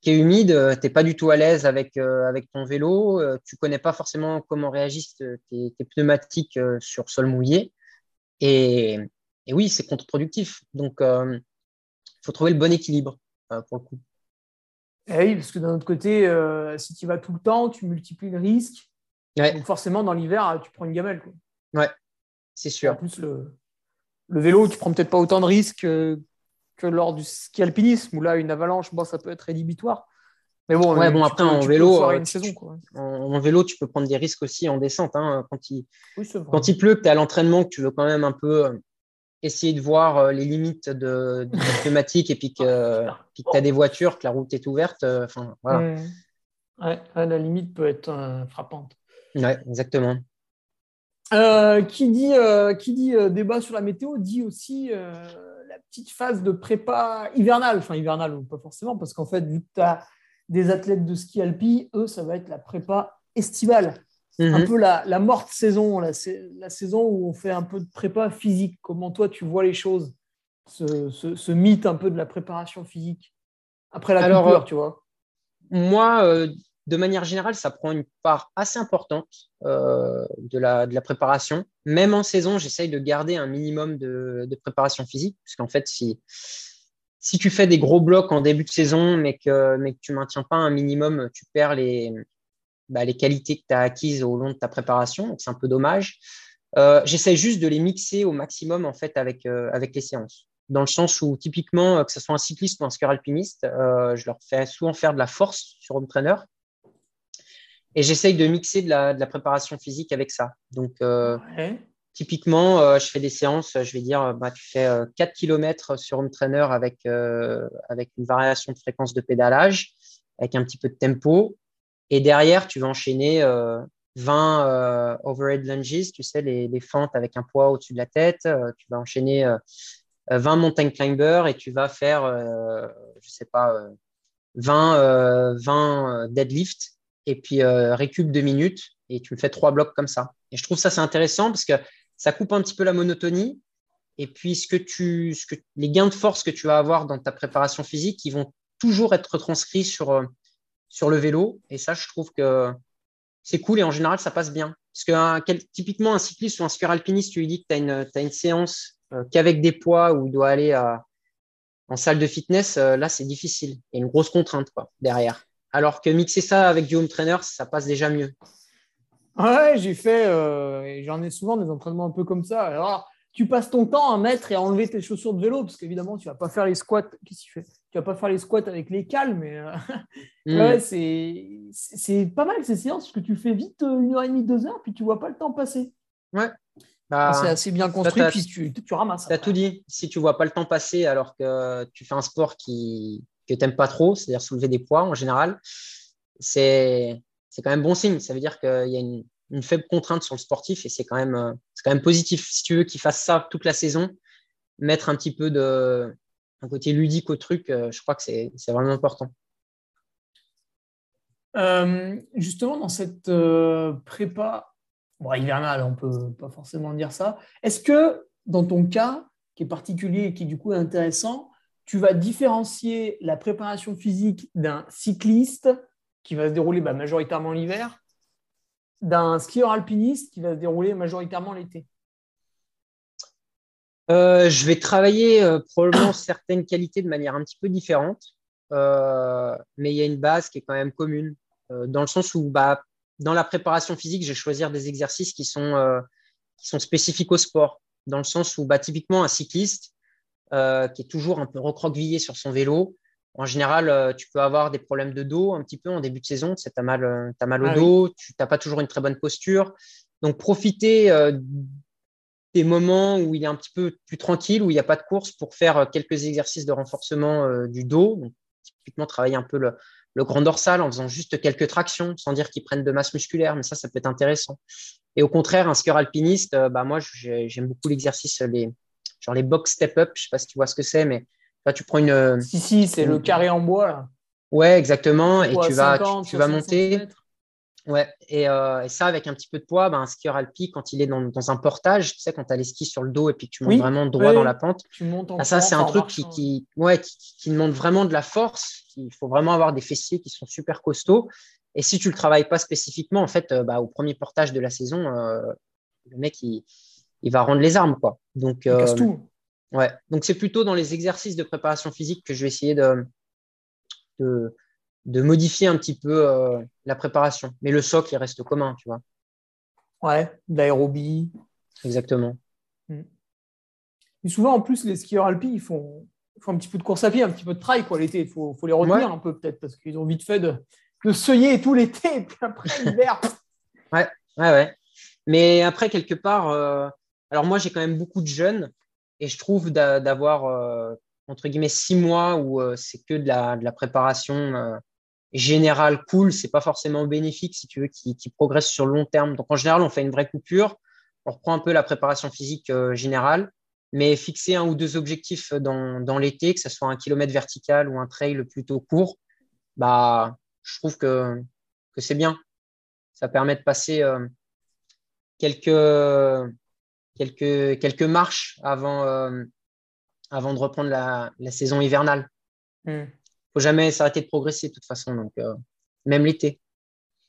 qui est humide, euh, tu n'es pas du tout à l'aise avec, euh, avec ton vélo, euh, tu connais pas forcément comment réagissent tes, pneumatiques sur sol mouillé. Et, et oui, c'est contre-productif. Donc, il faut trouver le bon équilibre pour le coup. Eh oui, parce que d'un autre côté, si tu vas tout le temps, tu multiplies le risque. Donc forcément, dans l'hiver, tu prends une gamelle. Quoi. Ouais, c'est sûr. En plus, le, le vélo, tu prends peut-être pas autant de risques que lors du ski alpinisme, où là, une avalanche, bon, ça peut être rédhibitoire. Mais bon, ouais, bon après, en vélo, euh, En, vélo, tu peux prendre des risques aussi en descente. Hein, quand, il, quand il pleut, que tu es à l'entraînement, que tu veux quand même un peu euh, essayer de voir euh, les limites de, de la thématique et puis que tu as des voitures, que la route est ouverte. Enfin, voilà. Ouais, la limite peut être frappante. Ouais, exactement. qui dit, qui dit débat sur la météo dit aussi petite phase de prépa hivernale, enfin hivernale ou pas forcément, parce qu'en fait, vu que tu as des athlètes de ski alpi, eux, ça va être la prépa estivale. Un mhm. peu la, la, morte saison, la, la, saison où on fait un peu de prépa physique. Comment toi, tu vois les choses, ce, ce, mythe un peu de la préparation physique après la Alors, coupure, tu vois? Moi, euh, de manière générale, ça prend une part assez importante euh, de, la, de, la, préparation. Même en saison, j'essaye de garder un minimum de, préparation physique, parce qu'en fait, si, si tu fais des gros blocs en début de saison, mais que, mais que tu ne maintiens pas un minimum, tu perds les, bah, les qualités que tu as acquises au long de ta préparation. Donc, c'est un peu dommage. Euh, j'essaie juste de les mixer au maximum en fait avec, euh, avec les séances. dans le sens où typiquement, que ce soit un cycliste ou un skieur alpiniste, je leur fais souvent faire de la force sur home trainer. Et j'essaye de mixer de la, de la, préparation physique avec ça. Donc, typiquement, euh, je fais des séances, je vais dire, bah, tu fais 4 euh, km sur home trainer avec, euh, avec une variation de fréquence de pédalage, avec un petit peu de tempo. Et derrière, tu vas enchaîner 20 overhead lunges, tu sais, les, fentes avec un poids au-dessus de la tête. tu vas enchaîner 20 mountain climbers et tu vas faire, je sais pas, 20, 20 deadlift et puis récup deux minutes et tu fais trois blocs comme ça. Et je trouve ça c'est intéressant parce que ça coupe un petit peu la monotonie. Et puis, ce que tu, ce que, les gains de force que tu vas avoir dans ta préparation physique, ils vont toujours être retranscrits sur, euh, sur le vélo. Et ça, je trouve que c'est cool et en général, ça passe bien. Parce que typiquement, un cycliste ou un skieur alpiniste, tu lui dis que tu as une, séance euh, qu'avec des poids où il doit aller à, en salle de fitness, euh, là, c'est difficile. Il y a une grosse contrainte derrière. Alors que mixer ça avec du home trainer, ça passe déjà mieux. Ouais, j'ai fait, euh, j'en ai souvent des entraînements un peu comme ça. Alors, tu passes ton temps à mettre et à enlever tes chaussures de vélo, parce qu'évidemment, tu vas pas faire les squats. Qu'est-ce que tu fais? Tu vas pas faire les squats avec les cales, mais euh, mm. ouais, c'est pas mal ces séances, parce que tu fais vite euh, une heure et demie, deux heures, puis tu vois pas le temps passer. Ouais. Bah, c'est assez bien construit, puis tu, tu ramasses. Tu as tout dit. Si tu vois pas le temps passer alors que tu fais un sport qui, que tu n'aimes pas trop, c'est-à-dire soulever des poids en général, c'est quand même bon signe. Ça veut dire qu'il y a une, faible contrainte sur le sportif et c'est quand, même, euh, quand même positif. Si tu veux qu'il fasse ça toute la saison, mettre un petit peu de un côté ludique au truc, euh, je crois que c'est vraiment important. Euh, justement, dans cette prépa bon, hivernale, on ne peut pas forcément dire ça. Est-ce que dans ton cas, qui est particulier et qui du coup est intéressant, tu vas différencier la préparation physique d'un cycliste qui va se dérouler bah, majoritairement l'hiver, d'un skieur alpiniste qui va se dérouler majoritairement l'été? Euh, Je vais travailler euh, probablement certaines qualités de manière un petit peu différente, euh, mais il y a une base qui est quand même commune, dans le sens où bah, dans la préparation physique, je vais choisir des exercices qui sont, qui sont spécifiques au sport, dans le sens où bah, typiquement un cycliste qui est toujours un peu recroquevillé sur son vélo, en général, tu peux avoir des problèmes de dos un petit peu en début de saison. Tu as mal, as mal au ah dos, tu n'as pas toujours une très bonne posture. Donc, profiter des moments où il est un petit peu plus tranquille, où il n'y a pas de course pour faire quelques exercices de renforcement du dos. Donc, typiquement, travailler un peu le, grand dorsal en faisant juste quelques tractions, sans dire qu'ils prennent de masse musculaire, mais ça, ça peut être intéressant. Et au contraire, un skieur alpiniste, bah, moi, j'aime beaucoup l'exercice, les, genre les box step-up. Je ne sais pas si tu vois ce que c'est, mais tu prends une. Euh, si, si, c'est le carré en bois. Là. Ouais, exactement. Et tu vas, tu, vas monter. Ouais, euh, et, ça, avec un petit peu de poids, ben, un skieur alpi, quand il est dans, dans, un portage, tu sais, quand tu as les skis sur le dos et puis que tu montes vraiment droit dans la pente, tu montes en ah, ça, c'est un truc qui, qui, ouais, qui, qui, demande vraiment de la force. Il faut vraiment avoir des fessiers qui sont super costauds. Et si tu ne le travailles pas spécifiquement, en fait, euh, bah, au premier portage de la saison, le mec, il, il, va rendre les armes. Quoi. Donc, il casse tout. Ouais, donc c'est plutôt dans les exercices de préparation physique que je vais essayer de, de, modifier un petit peu euh, la préparation. Mais le socle, il reste commun, tu vois. Ouais, l'aérobie. Exactement. Mm. Et souvent, en plus, les skieurs alpins, ils font, font, un petit peu de course à pied, un petit peu de trail l'été. Il faut, faut, les retenir un peu peut-être parce qu'ils ont vite fait de, de seuiller tout l'été et puis après l'hiver. ouais, ouais, ouais. Mais après, quelque part, euh, alors moi, j'ai quand même beaucoup de jeunes et je trouve d'avoir, euh, entre guillemets, six mois où euh, c'est que de la, de la préparation générale cool, c'est pas forcément bénéfique, si tu veux, qui, progresse sur le long terme. Donc, en général, on fait une vraie coupure, on reprend un peu la préparation physique générale, mais fixer un ou deux objectifs dans, l'été, que ce soit un kilomètre vertical ou un trail plutôt court, bah, je trouve que, que c'est bien. Ça permet de passer quelques quelques, quelques marches avant, euh, avant de reprendre la, saison hivernale. Hmm. Faut jamais s'arrêter de progresser de toute façon, donc, euh, même l'été.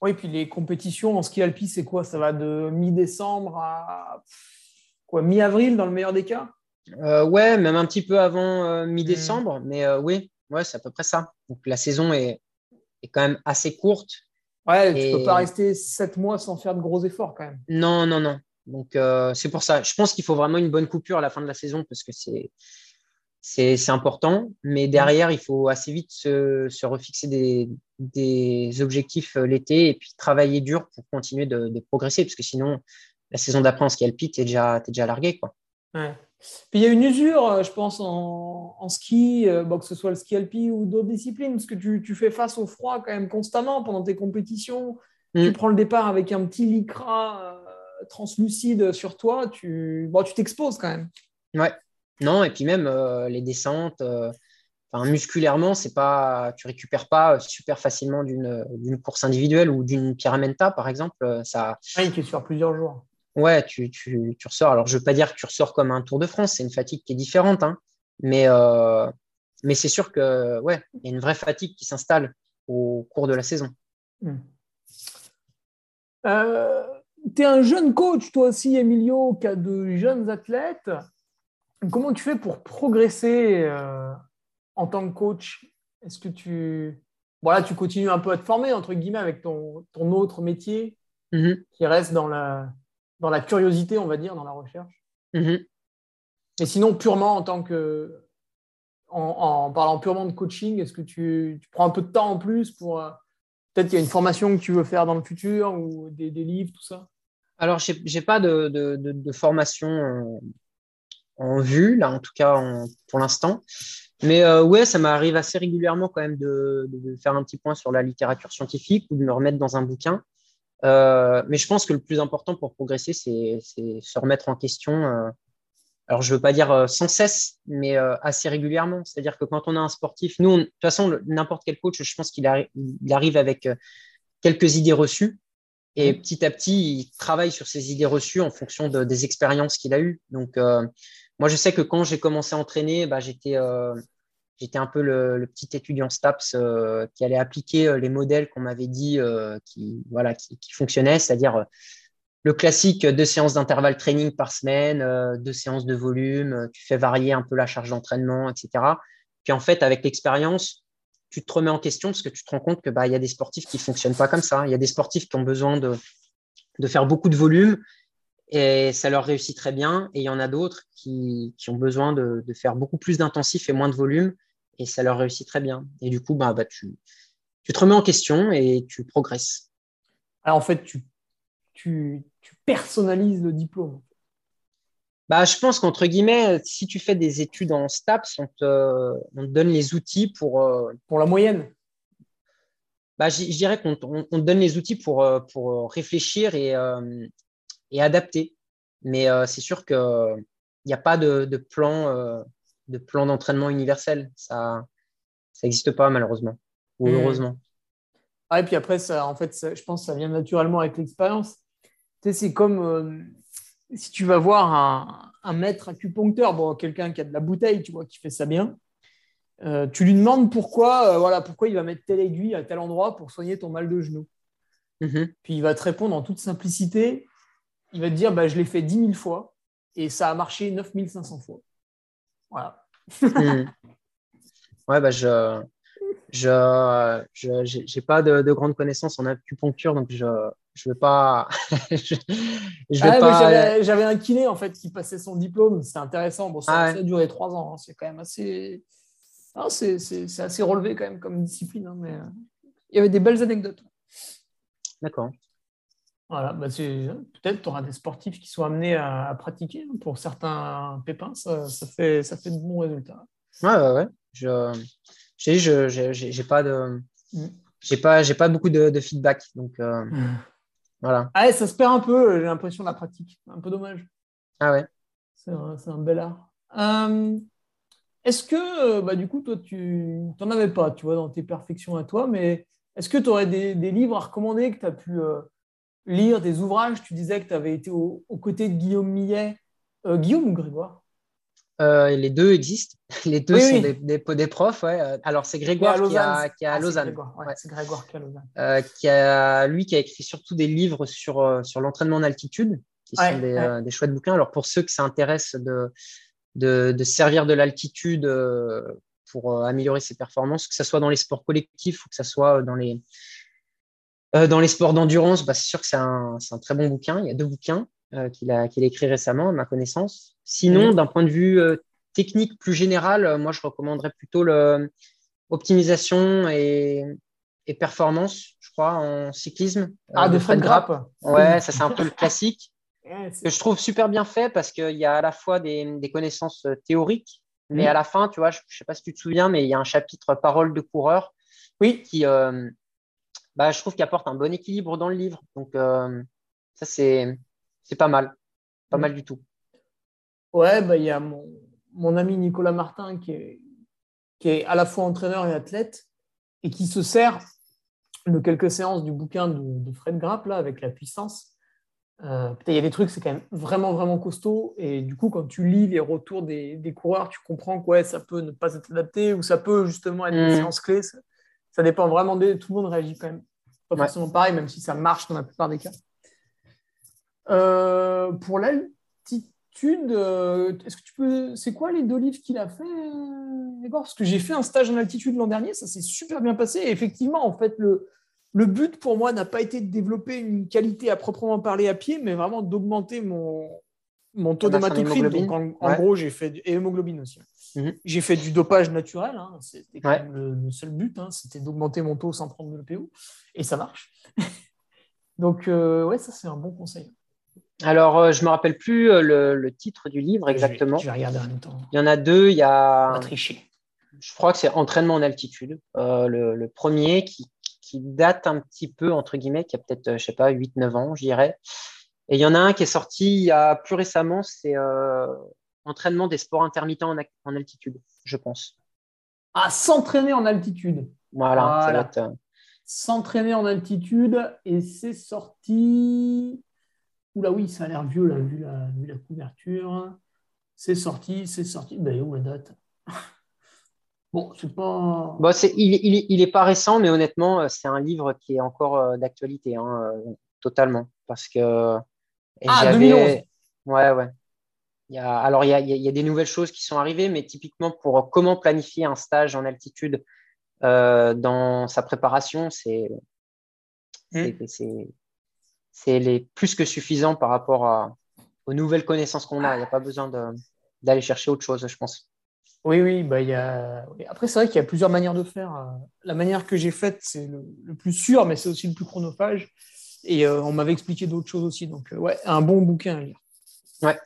Oui, puis les compétitions en ski alpi, c'est quoi? Ça va de mi-décembre à quoi mi-avril dans le meilleur des cas? Euh, Ouais, même un petit peu avant euh, mi-décembre, hmm. mais oui, ouais, c'est à peu près ça. Donc la saison est, est quand même assez courte. Ouais, tu ne peux pas rester sept mois sans faire de gros efforts quand même. Non, non, non. Donc, euh, c'est pour ça. Je pense qu'il faut vraiment une bonne coupure à la fin de la saison parce que c'est c'est important, mais derrière, il faut assez vite se, refixer des, objectifs euh, l'été et puis travailler dur pour continuer de, progresser, parce que sinon, la saison d'après en ski alpi, tu es déjà, déjà largué. Quoi. Puis il y a une usure, euh, je pense, en, ski, euh, que ce soit le ski alpi ou d'autres disciplines, parce que tu, fais face au froid quand même constamment pendant tes compétitions. Tu mm. prends le départ avec un petit lycra translucide sur toi, tu bon, tu t'exposes quand même. Ouais, non, et puis même euh, les descentes, euh, musculairement, c'est pas, tu récupères pas super facilement d'une course individuelle ou d'une pyramenta, par exemple. Euh, ça... Oui, tu sur plusieurs jours. Ouais, tu, tu, tu, ressors. Alors, je veux pas dire que tu ressors comme un Tour de France, c'est une fatigue qui est différente, hein, mais, mais c'est sûr que ouais, il y a une vraie fatigue qui s'installe au cours de la saison. Hmm. tu es un jeune coach, toi aussi, Emilio, qui a de jeunes athlètes comment tu fais pour progresser euh, en tant que coach? Est-ce que tu. Voilà, tu continues un peu à te former, entre guillemets, avec ton, ton autre métier mm-hmm. qui reste dans la, dans la curiosité, on va dire, dans la recherche? Mm-hmm. Et sinon, purement en tant que. En, parlant purement de coaching, est-ce que tu, prends un peu de temps en plus pour. Euh, peut-être qu'il y a une formation que tu veux faire dans le futur ou des, livres, tout ça? Alors, je n'ai pas de, de, formation euh, en vue, là, en tout cas pour l'instant. Mais euh, ouais, ça m'arrive assez régulièrement quand même de, faire un petit point sur la littérature scientifique ou de me remettre dans un bouquin. Euh, mais je pense que le plus important pour progresser, c'est se remettre en question. Euh, alors, je ne veux pas dire sans cesse, mais assez régulièrement. C'est-à-dire que quand on a un sportif, nous, de toute façon, n'importe quel coach, je pense qu'il arrive avec quelques idées reçues. Et mmh. petit à petit, il travaille sur ces idées reçues en fonction des expériences qu'il a eues. Donc, moi, je sais que quand j'ai commencé à entraîner, bah, j'étais euh, j'étais un peu le, petit étudiant STAPS euh, qui allait appliquer euh, les modèles qu'on m'avait dit qui, voilà, qui, fonctionnaient, c'est-à-dire le classique deux séances d'intervalle training par semaine, deux séances de volume, tu fais varier un peu la charge d'entraînement, etc. Puis en fait, avec l'expérience, tu te remets en question parce que tu te rends compte que bah, y a des sportifs qui ne fonctionnent pas comme ça. Il y a des sportifs qui ont besoin de, faire beaucoup de volume et ça leur réussit très bien. Et il y en a d'autres qui, ont besoin de, faire beaucoup plus d'intensif et moins de volume, et ça leur réussit très bien. Et du coup, bah, bah, tu, tu te remets en question et tu progresses. Alors en fait, tu, tu, personnalises le diplôme. Bah, je pense qu'entre guillemets, si tu fais des études en STAPS, on te, on te donne les outils pour. Euh, pour la moyenne bah, je, dirais qu'on te donne les outils pour, euh, pour réfléchir et, euh, et adapté. Mais euh, c'est sûr qu'il n'y a pas de, plan euh, de plan d'entraînement universel. Ça ça n'existe pas malheureusement ou hmm. heureusement. Ah, et puis après, ça, en fait, je pense que ça vient naturellement avec l'expérience. Tu sais, c'est comme euh, si tu vas voir un, un maître acupuncteur, bon, quelqu'un qui a de la bouteille, tu vois, qui fait ça bien. tu lui demandes pourquoi, voilà, pourquoi il va mettre telle aiguille à tel endroit pour soigner ton mal de genou. Mm-hmm. Puis il va te répondre en toute simplicité il va te dire bah, je l'ai fait 10 000 fois et ça a marché 9500 fois. Voilà. Hmm. Ouais, bah, je je j'ai pas de, de grandes connaissances en acupuncture, donc je je veux pas. je, vais pas... J'avais un kiné en fait qui passait son diplôme, c'était intéressant. Bon, ça, ah a duré trois ans, hein. c'est quand même assez. C'est assez relevé quand même comme discipline, hein, mais euh, il y avait des belles anecdotes. D'accord. Voilà, bah, peut-être tu auras des sportifs qui sont amenés à, pratiquer. Hein. Pour certains pépins, ça, fait, ça fait de bons résultats. Ouais, ouais, ouais. Je j'ai pas de. J'ai pas, pas beaucoup de, feedback. Donc, euh, mm. voilà. Ah, ça se perd un peu, j'ai l'impression, la pratique. Un peu dommage. Ah ouais. C'est un, un, bel art. Euh, est-ce que, bah, du coup, toi, tu n'en avais pas, tu vois, dans tes perfections à toi, mais est-ce que tu aurais des, des, livres à recommander que tu as pu. Euh, lire des ouvrages? Tu disais que tu avais été aux côtés de Guillaume Millet. Euh, Guillaume ou Grégoire? Euh, Les deux existent. Les deux sont Des, des, profs. Ouais. Euh, alors, c'est Grégoire qui, a, qui à Lausanne. C'est Grégoire, qui a Lausanne. qui a, lui, qui a écrit surtout des livres sur, sur l'entraînement en altitude, qui sont des, des, chouettes bouquins. Alors, pour ceux qui s'intéressent de, de, de, servir de l'altitude pour améliorer ses performances, que ce soit dans les sports collectifs ou que ce soit dans les, euh, dans les sports d'endurance, bah, c'est sûr que c'est un, un, très bon bouquin. Il y a deux bouquins euh, qu'il a, qu'il a écrit récemment, à ma connaissance. Sinon, d'un point de vue euh, technique plus générale, moi, je recommanderais plutôt l'optimisation et, et performance, je crois, en cyclisme. Ah, de Fred Grapp. Ouais, ça, c'est un peu le classique. que je trouve super bien fait parce qu'il y a à la fois des, des connaissances théoriques, mais à la fin, tu vois, je ne sais pas si tu te souviens, mais il y a un chapitre parole de coureur oui. qui, bah, je trouve qu'il apporte un bon équilibre dans le livre. Donc, euh, ça, c'est, c'est pas mal. Pas mal du tout. Ouais, bah, il y a mon, mon, ami Nicolas Martin qui est, qui est à la fois entraîneur et athlète et qui se sert de quelques séances du bouquin de, Fred Grapp, là, avec la puissance. Euh, il y a des trucs, c'est quand même vraiment, vraiment costaud. Et du coup, quand tu lis les retours des, des coureurs, tu comprends que ouais, ça peut ne pas être adapté ou ça peut justement être une mm. séance clé ça dépend vraiment de tout le monde réagit quand même pas forcément pareil, même si ça marche dans la plupart des cas. Euh, pour l'altitude, euh, est-ce que tu peux. C'est quoi les deux livres qu'il a fait, euh, Parce que j'ai fait un stage en altitude l'an dernier, ça s'est super bien passé. Et effectivement, en fait, le, le but pour moi n'a pas été de développer une qualité à proprement parler à pied, mais vraiment d'augmenter mon, mon taux d'hématocrite. Donc, en, gros, j'ai fait du hémoglobine aussi. Mhm. J'ai fait du dopage naturel. Hein. C'était le, seul but. Hein. C'était d'augmenter mon taux sans prendre de PO. Et ça marche. donc, euh, ouais, ça, c'est un bon conseil. Alors, euh, je ne me rappelle plus euh, le, titre du livre exactement. Je vais, regarder en même temps. Il y en a deux. Il y a. tricher. Je crois que c'est Entraînement en altitude. Le, premier qui, qui, date un petit peu, entre guillemets, qui a peut-être, je sais pas, 8-9 ans, je dirais. Et il y en a un qui est sorti il y a plus récemment, c'est euh, entraînement des sports intermittents en, altitude, je pense. Ah, s'entraîner en altitude. Voilà. Euh, s'entraîner en altitude et c'est sorti. Oula, oui, ça a l'air vieux, là, vu, la, vu la couverture. C'est sorti, c'est sorti. Ben, où la date? Bon, c'est pas. Bon, il, il, il, est pas récent, mais honnêtement, euh, c'est un livre qui est encore d'actualité, hein, totalement. Parce que ah, 2011 Ouais, ouais. Il y a, alors, il y, a, il y, a, des nouvelles choses qui sont arrivées, mais typiquement pour comment planifier un stage en altitude euh, dans sa préparation, c'est hmm. C'est plus que suffisant par rapport à, aux nouvelles connaissances qu'on a. Il n'y a pas besoin d'aller chercher autre chose, je pense. Oui, oui. Bah, il y a... Après, c'est vrai qu'il y a plusieurs manières de faire. La manière que j'ai faite, c'est le, le, plus sûr, mais c'est aussi le plus chronophage. Et euh, on m'avait expliqué d'autres choses aussi. Donc, euh, ouais, un bon bouquin à lire. Ouais.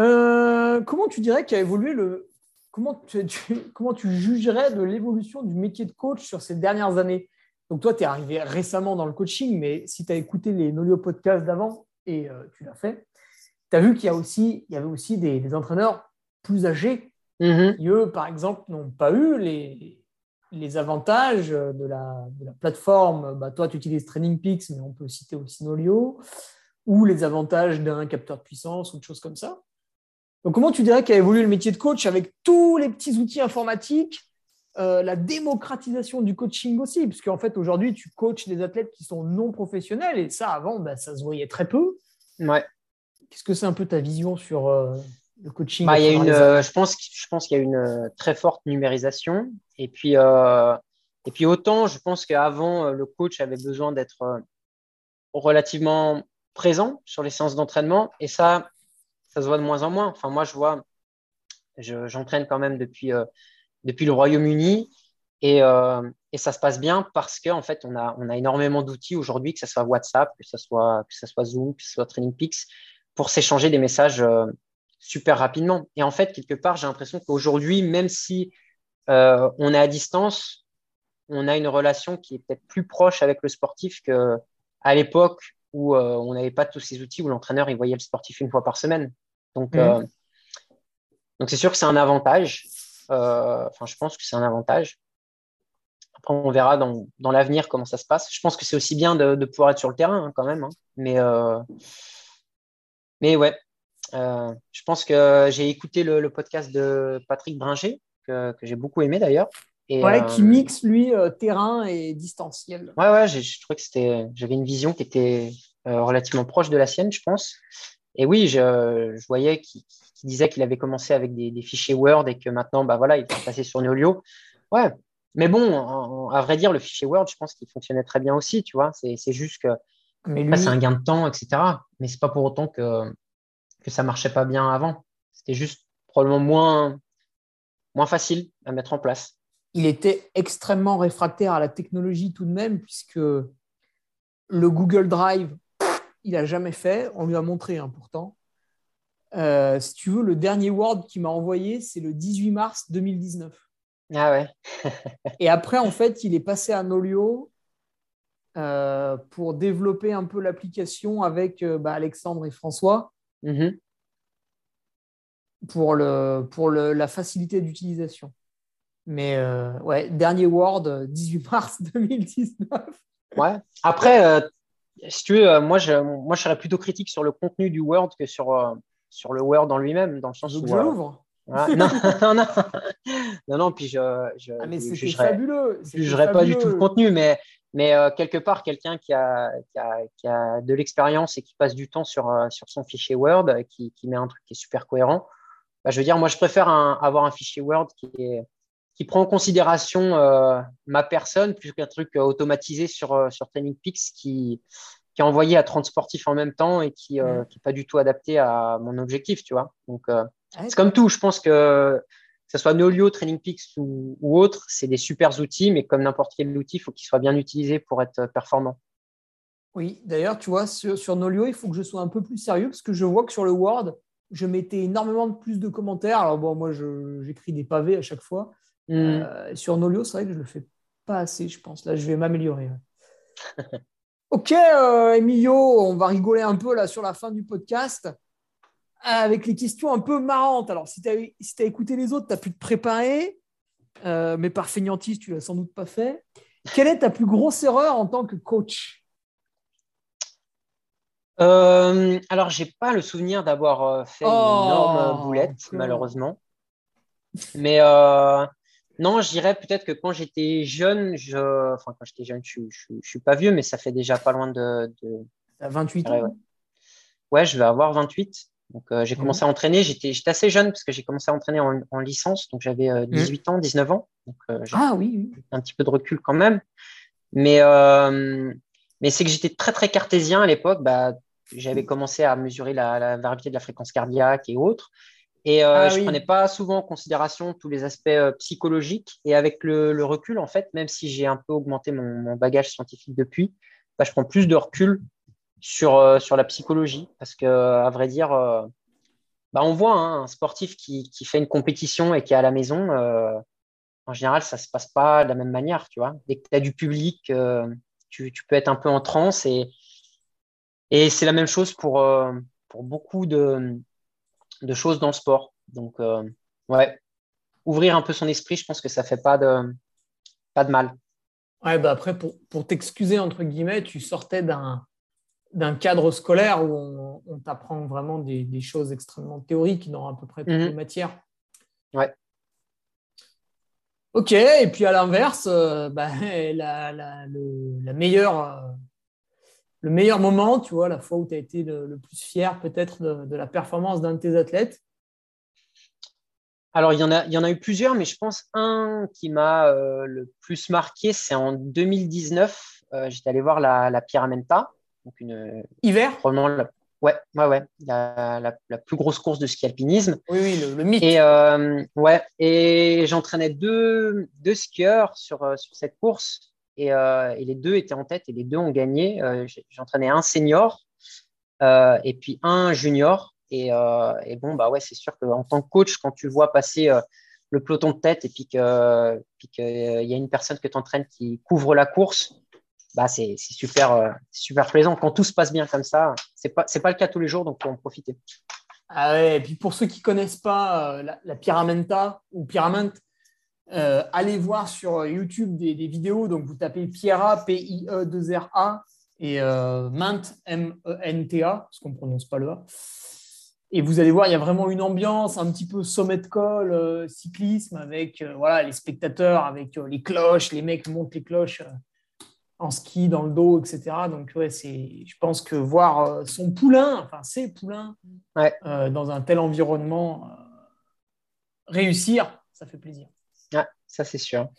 Euh, comment tu dirais qu'a évolué le. Comment tu, comment tu jugerais de l'évolution du métier de coach sur ces dernières années? Donc, toi, tu es arrivé récemment dans le coaching, mais si tu as écouté les Nolio podcasts d'avant, et tu l'as fait, tu as vu qu'il y, a aussi, il y avait aussi des, entraîneurs plus âgés mm-hmm. qui, eux, par exemple, n'ont pas eu les, les avantages de la, plateforme, bah, toi tu utilises TrainingPix, mais on peut citer aussi Nolio, ou les avantages d'un capteur de puissance ou de choses comme ça. Donc comment tu dirais qu'a évolué le métier de coach avec tous les petits outils informatiques, euh, la démocratisation du coaching aussi, parce qu'en fait aujourd'hui tu coaches des athlètes qui sont non professionnels, et ça avant bah, ça se voyait très peu. Ouais. Qu'est-ce que c'est un peu ta vision sur, euh, le coaching bah, y a une, euh, Je pense, je pense qu'il y a une très forte numérisation. Et puis, et puis autant, je pense qu'avant, le coach avait besoin d'être relativement présent sur les séances d'entraînement. Et ça, ça se voit de moins en moins. Enfin, moi, je vois, j'entraîne quand même depuis, depuis le Royaume-Uni. Et, et, ça se passe bien parce qu'en en fait, on a, on a énormément d'outils aujourd'hui, que ce soit WhatsApp, que ce soit, que ce soit Zoom, que ce soit TrainingPix, pour s'échanger des messages super rapidement. Et en fait, quelque part, j'ai l'impression qu'aujourd'hui, même si euh, on est à distance, on a une relation qui est peut-être plus proche avec le sportif qu'à l'époque où euh, on n'avait pas tous ces outils, où l'entraîneur il voyait le sportif une fois par semaine. Donc, mmh. euh, donc c'est sûr que c'est un avantage. Enfin, je pense que c'est un avantage. Après, on verra dans, dans l'avenir comment ça se passe. Je pense que c'est aussi bien de, pouvoir être sur le terrain hein, quand même. Hein. Mais, mais ouais, euh, je pense que j'ai écouté le, podcast de Patrick Bringer, que, j'ai beaucoup aimé d'ailleurs. Et, ouais, qui euh, mixe, lui, euh, terrain et distanciel. Ouais, ouais, je trouvais que c'était, j'avais une vision qui était relativement proche de la sienne, je pense. Et oui, je, je voyais qu'il disait qu'il avait commencé avec des, fichiers Word et que maintenant, bah voilà, il est passé sur Nolio. Ouais, mais bon, à vrai dire, le fichier Word, je pense qu'il fonctionnait très bien aussi, tu vois. C'est juste que c'est un gain de temps, etc. Mais c'est pas pour autant que que ça marchait pas bien avant. C'était juste probablement moins, moins facile à mettre en place. Il était extrêmement réfractaire à la technologie tout de même, puisque le Google Drive, il n'a jamais fait. On lui a montré hein, pourtant. Euh, si tu veux, le dernier Word qu'il m'a envoyé, c'est le 18 mars 2019. Ah ouais. et après, en fait, il est passé à Nolio euh, pour développer un peu l'application avec euh, bah, Alexandre et François mm-hmm. pour, le, pour le, la facilité d'utilisation. Mais ouais, dernier Word, 18 mars 2019. Ouais. Après, si tu veux, moi je, moi, je serais plutôt critique sur le contenu du Word que sur sur le Word en lui-même, dans le sens où. je l'ouvre. non, non, non, non, non, puis je, je, ah, mais je fabuleux. Je jugerais pas du tout le contenu, mais, mais euh, quelque part, quelqu'un qui a, qui, a, qui a, de l'expérience et qui passe du temps sur, euh, sur son fichier Word, qui, qui, met un truc qui est super cohérent, bah, je veux dire, moi, je préfère avoir un fichier Word qui, est, qui prend en considération euh, ma personne plus qu'un truc automatisé sur, sur TrainingPix qui, qui est envoyé à 30 sportifs en même temps et qui n'est euh, mm. pas du tout adapté à mon objectif, tu vois. Donc, euh, c'est comme tout. Je pense que que ce soit Nolio, TrainingPix ou, ou autre, c'est des super outils, mais comme n'importe quel outil, il faut qu'il soit bien utilisé pour être performant. Oui, d'ailleurs, tu vois, sur, Nolio, il faut que je sois un peu plus sérieux parce que je vois que sur le Word, je mettais énormément de plus de commentaires. Alors, bon, moi, j'écris des pavés à chaque fois. Mm. Euh, sur Nolio, c'est vrai que je ne le fais pas assez, je pense. Là, je vais m'améliorer. Ok, euh, Emilio, on va rigoler un peu là sur la fin du podcast avec les questions un peu marrantes. Alors, si tu as, si écouté les autres, tu as pu te préparer, euh, mais par feignantise, tu l'as sans doute pas fait. Quelle est ta plus grosse erreur en tant que coach? Euh, Alors, j'ai pas le souvenir d'avoir fait une oh, énorme boulette, malheureusement. Mais non, je dirais peut-être que quand j'étais jeune, je... enfin quand j'étais jeune, je, ne suis pas vieux, mais ça fait déjà pas loin de. de... 28 ans ouais. je vais avoir 28. Donc euh, j'ai commencé à entraîner, j'étais assez jeune parce que j'ai commencé à entraîner en, licence, donc j'avais 18 euh, ans, 19 ans. Donc, euh, ah oui, Un petit peu de recul quand même. Mais, mais c'est que j'étais très très cartésien à l'époque. Bah, j'avais commencé à mesurer la, la, variabilité de la fréquence cardiaque et autres. Et euh, ah je ne prenais pas souvent en considération tous les aspects euh, psychologiques. Et avec le, recul, en fait, même si j'ai un peu augmenté mon, bagage scientifique depuis, bah, je prends plus de recul sur, euh, sur la psychologie. Parce que, à vrai dire, bah, on voit hein, un sportif qui, qui, fait une compétition et qui est à la maison. en général, ça ne se passe pas de la même manière. Tu vois Dès que tu as du public, tu, tu, peux être un peu en transe. Et, et c'est la même chose pour, pour beaucoup de de choses dans le sport. Donc, euh, ouais, ouvrir un peu son esprit, je pense que ça fait pas de, pas de mal. Ouais, bah après, pour, pour t'excuser, entre guillemets, tu sortais d'un, d'un cadre scolaire où on, t'apprend vraiment des, des, choses extrêmement théoriques dans à peu près toutes mhm. les matières. Ouais. Ok, et puis à l'inverse, euh, bah, la, la, la, meilleure, euh, le meilleur moment, tu vois, la fois où tu as été le, plus fier peut-être de, la performance d'un de tes athlètes? Alors, il y, en a, il y en a eu plusieurs, mais je pense un qui m'a euh, le plus marqué, c'est en 2019. Euh, j'étais allé voir la, la Pyramenta. Donc une, Hiver? Probablement la, ouais, ouais, ouais, la, la, plus grosse course de ski alpinisme. Oui, oui, le, mythe. Et, euh, ouais, et j'entraînais deux, deux skieurs sur, sur cette course. Euh, et, les deux étaient en tête et les deux ont gagné. Euh, j'entraînais un senior euh, et puis un junior. Et, bon, bah ouais, c'est sûr qu'en tant que coach, quand tu vois passer le peloton de tête et puis qu'il y a une personne que tu entraînes qui couvre la course, bah c'est super, super plaisant. Quand tout se passe bien comme ça, ce n'est pas, pas le cas tous les jours, donc faut en profiter. Ah et puis pour ceux qui ne connaissent pas la, la, Pyramenta ou Pyramente, euh, allez voir sur YouTube des, vidéos. Donc, vous tapez Pierra, P-I-E-2-R-A, et euh, Mint, M-E-N-T-A, parce qu'on ne prononce pas le A. Et vous allez voir, il y a vraiment une ambiance un petit peu sommet de col, euh, cyclisme, avec voilà, les spectateurs, avec les cloches, les mecs montent les cloches en ski dans le dos, etc. Donc, ouais, je pense que voir son poulain, enfin ses poulains, dans un tel environnement réussir, ça fait plaisir. Ça c'est sûr.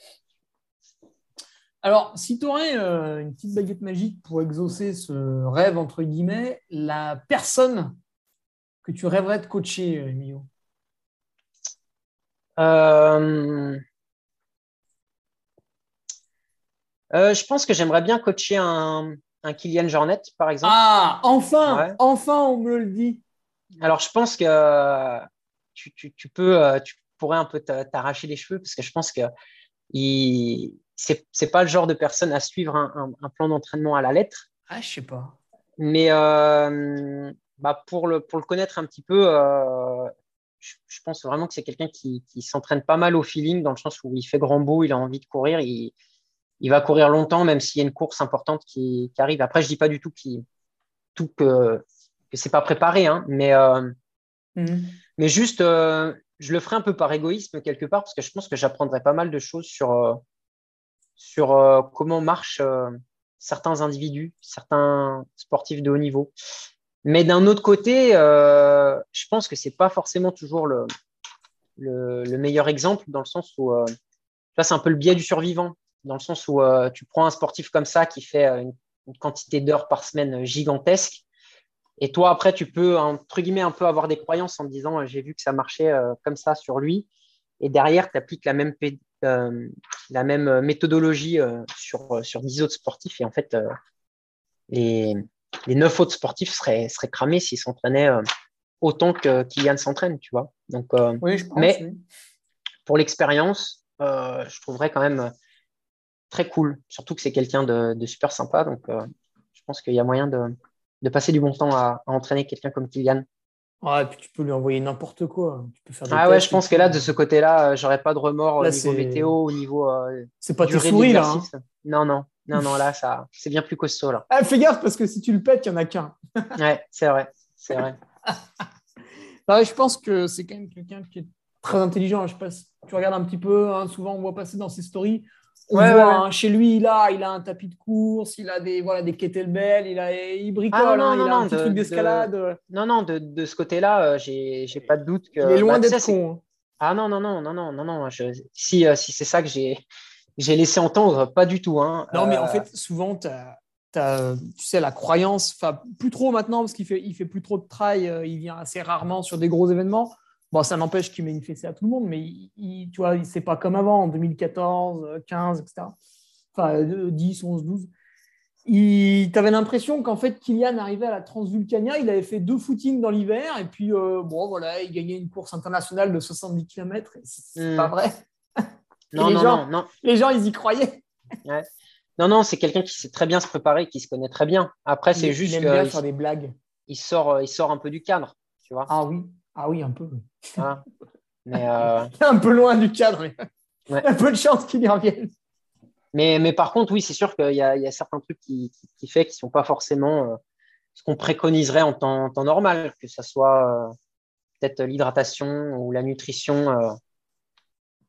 Alors, si tu aurais euh, une petite baguette magique pour exaucer ce rêve, entre guillemets, la personne que tu rêverais de coacher, euh, Emilio? Euh, euh, Je pense que j'aimerais bien coacher un, un Kylian Jornet, par exemple. Ah, enfin, enfin, on me le dit. Alors, je pense que tu, tu, peux, tu pourrais un peu t'arracher les cheveux parce que je pense que il, c'est pas le genre de personne à suivre un, un, plan d'entraînement à la lettre. Ah, je sais pas. Mais euh, bah pour, le, pour le connaître un petit peu, euh, je, pense vraiment que c'est quelqu'un qui, qui s'entraîne pas mal au feeling, dans le sens où il fait grand beau, il a envie de courir, il, il va courir longtemps, même s'il y a une course importante qui, qui arrive. Après, je dis pas du tout, qui, tout que, que c'est pas préparé, hein, mais, euh, mhm. mais juste, je le ferai un peu par égoïsme quelque part, parce que je pense que j'apprendrai pas mal de choses sur, euh, sur euh, comment marchent euh, certains individus, certains sportifs de haut niveau. Mais d'un autre côté, je pense que c'est pas forcément toujours le, le, meilleur exemple, dans le sens où là, c'est un peu le biais du survivant, dans le sens où tu prends un sportif comme ça qui fait une quantité d'heures par semaine gigantesque et toi, après, tu peux, entre guillemets, un peu avoir des croyances en te disant j'ai vu que ça marchait euh, comme ça sur lui. Et derrière, tu appliques la même, euh, la même méthodologie euh, sur, sur 10 autres sportifs. Et en fait, les, les 9 autres sportifs seraient, seraient cramés s'ils s'entraînaient autant que Kylian s'entraîne, tu vois. Donc, oui, je pense, mais pour l'expérience, je trouverais quand même très cool. Surtout que c'est quelqu'un de, de, super sympa. Donc, je pense qu'il y a moyen de, de passer du bon temps à, entraîner quelqu'un comme Kylian. Ah, et puis tu peux lui envoyer n'importe quoi. Tu peux faire ah ouais, je pense que là, de ce côté-là, euh, j'aurais pas de remords au niveau météo, au niveau. Euh, c'est pas tes souris là. Hein. Non, non, non, non, là, ça, c'est bien plus costaud là. Ah, fais gaffe parce que si tu le pètes, il y en a qu'un. ouais, c'est vrai, c'est vrai. je pense que c'est quand même quelqu'un qui est très intelligent. Je sais pas si tu regardes un petit peu. Hein, souvent, on voit passer dans ses stories on voit, chez lui, il a, il a un tapis de course, il a des, voilà, des kettlebells, il, a, il bricole, ah, hein, il a un petit truc d'escalade. Non, non, de, de ce côté-là, euh, j'ai, pas de doute que. Il est loin bah, d'être con. Hein. Ah non, non, non, non, non, non, non. si, euh, si c'est ça que j'ai, j'ai laissé entendre, pas du tout. Hein. Non, mais en euh, fait, souvent, tu as, tu sais, la croyance, enfin, plus trop maintenant, parce qu'il fait, il fait plus trop de trail, il vient assez rarement sur des gros événements. Bon, ça n'empêche qu'il met une fessée à tout le monde, mais il, tu vois, c'est pas comme avant, en 2014, 15, etc. Enfin, 10, 11, 12. Tu avais l'impression qu'en fait, Kylian arrivait à la Transvulcania, il avait fait deux footings dans l'hiver, et puis, euh, bon, voilà, il gagnait une course internationale de 70 km. C'est pas hmm. vrai. Non, non, non, non, Les gens, ils y croyaient. Non, non, c'est quelqu'un qui sait très bien se préparer, qui se connaît très bien. Après, c'est juste. Il aime bien faire des blagues. Il sort, il sort un peu du cadre, tu vois. Ah oui. Ah oui, un peu. Ah. Mais euh, un peu loin du cadre. Un peu de chance qu'il y revienne. Mais, mais par contre, oui, c'est sûr qu'il y, y, a certains trucs qui, qui, qui fait qui ne sont pas forcément euh, ce qu'on préconiserait en temps, temps, normal, que ce soit euh, peut-être l'hydratation ou la nutrition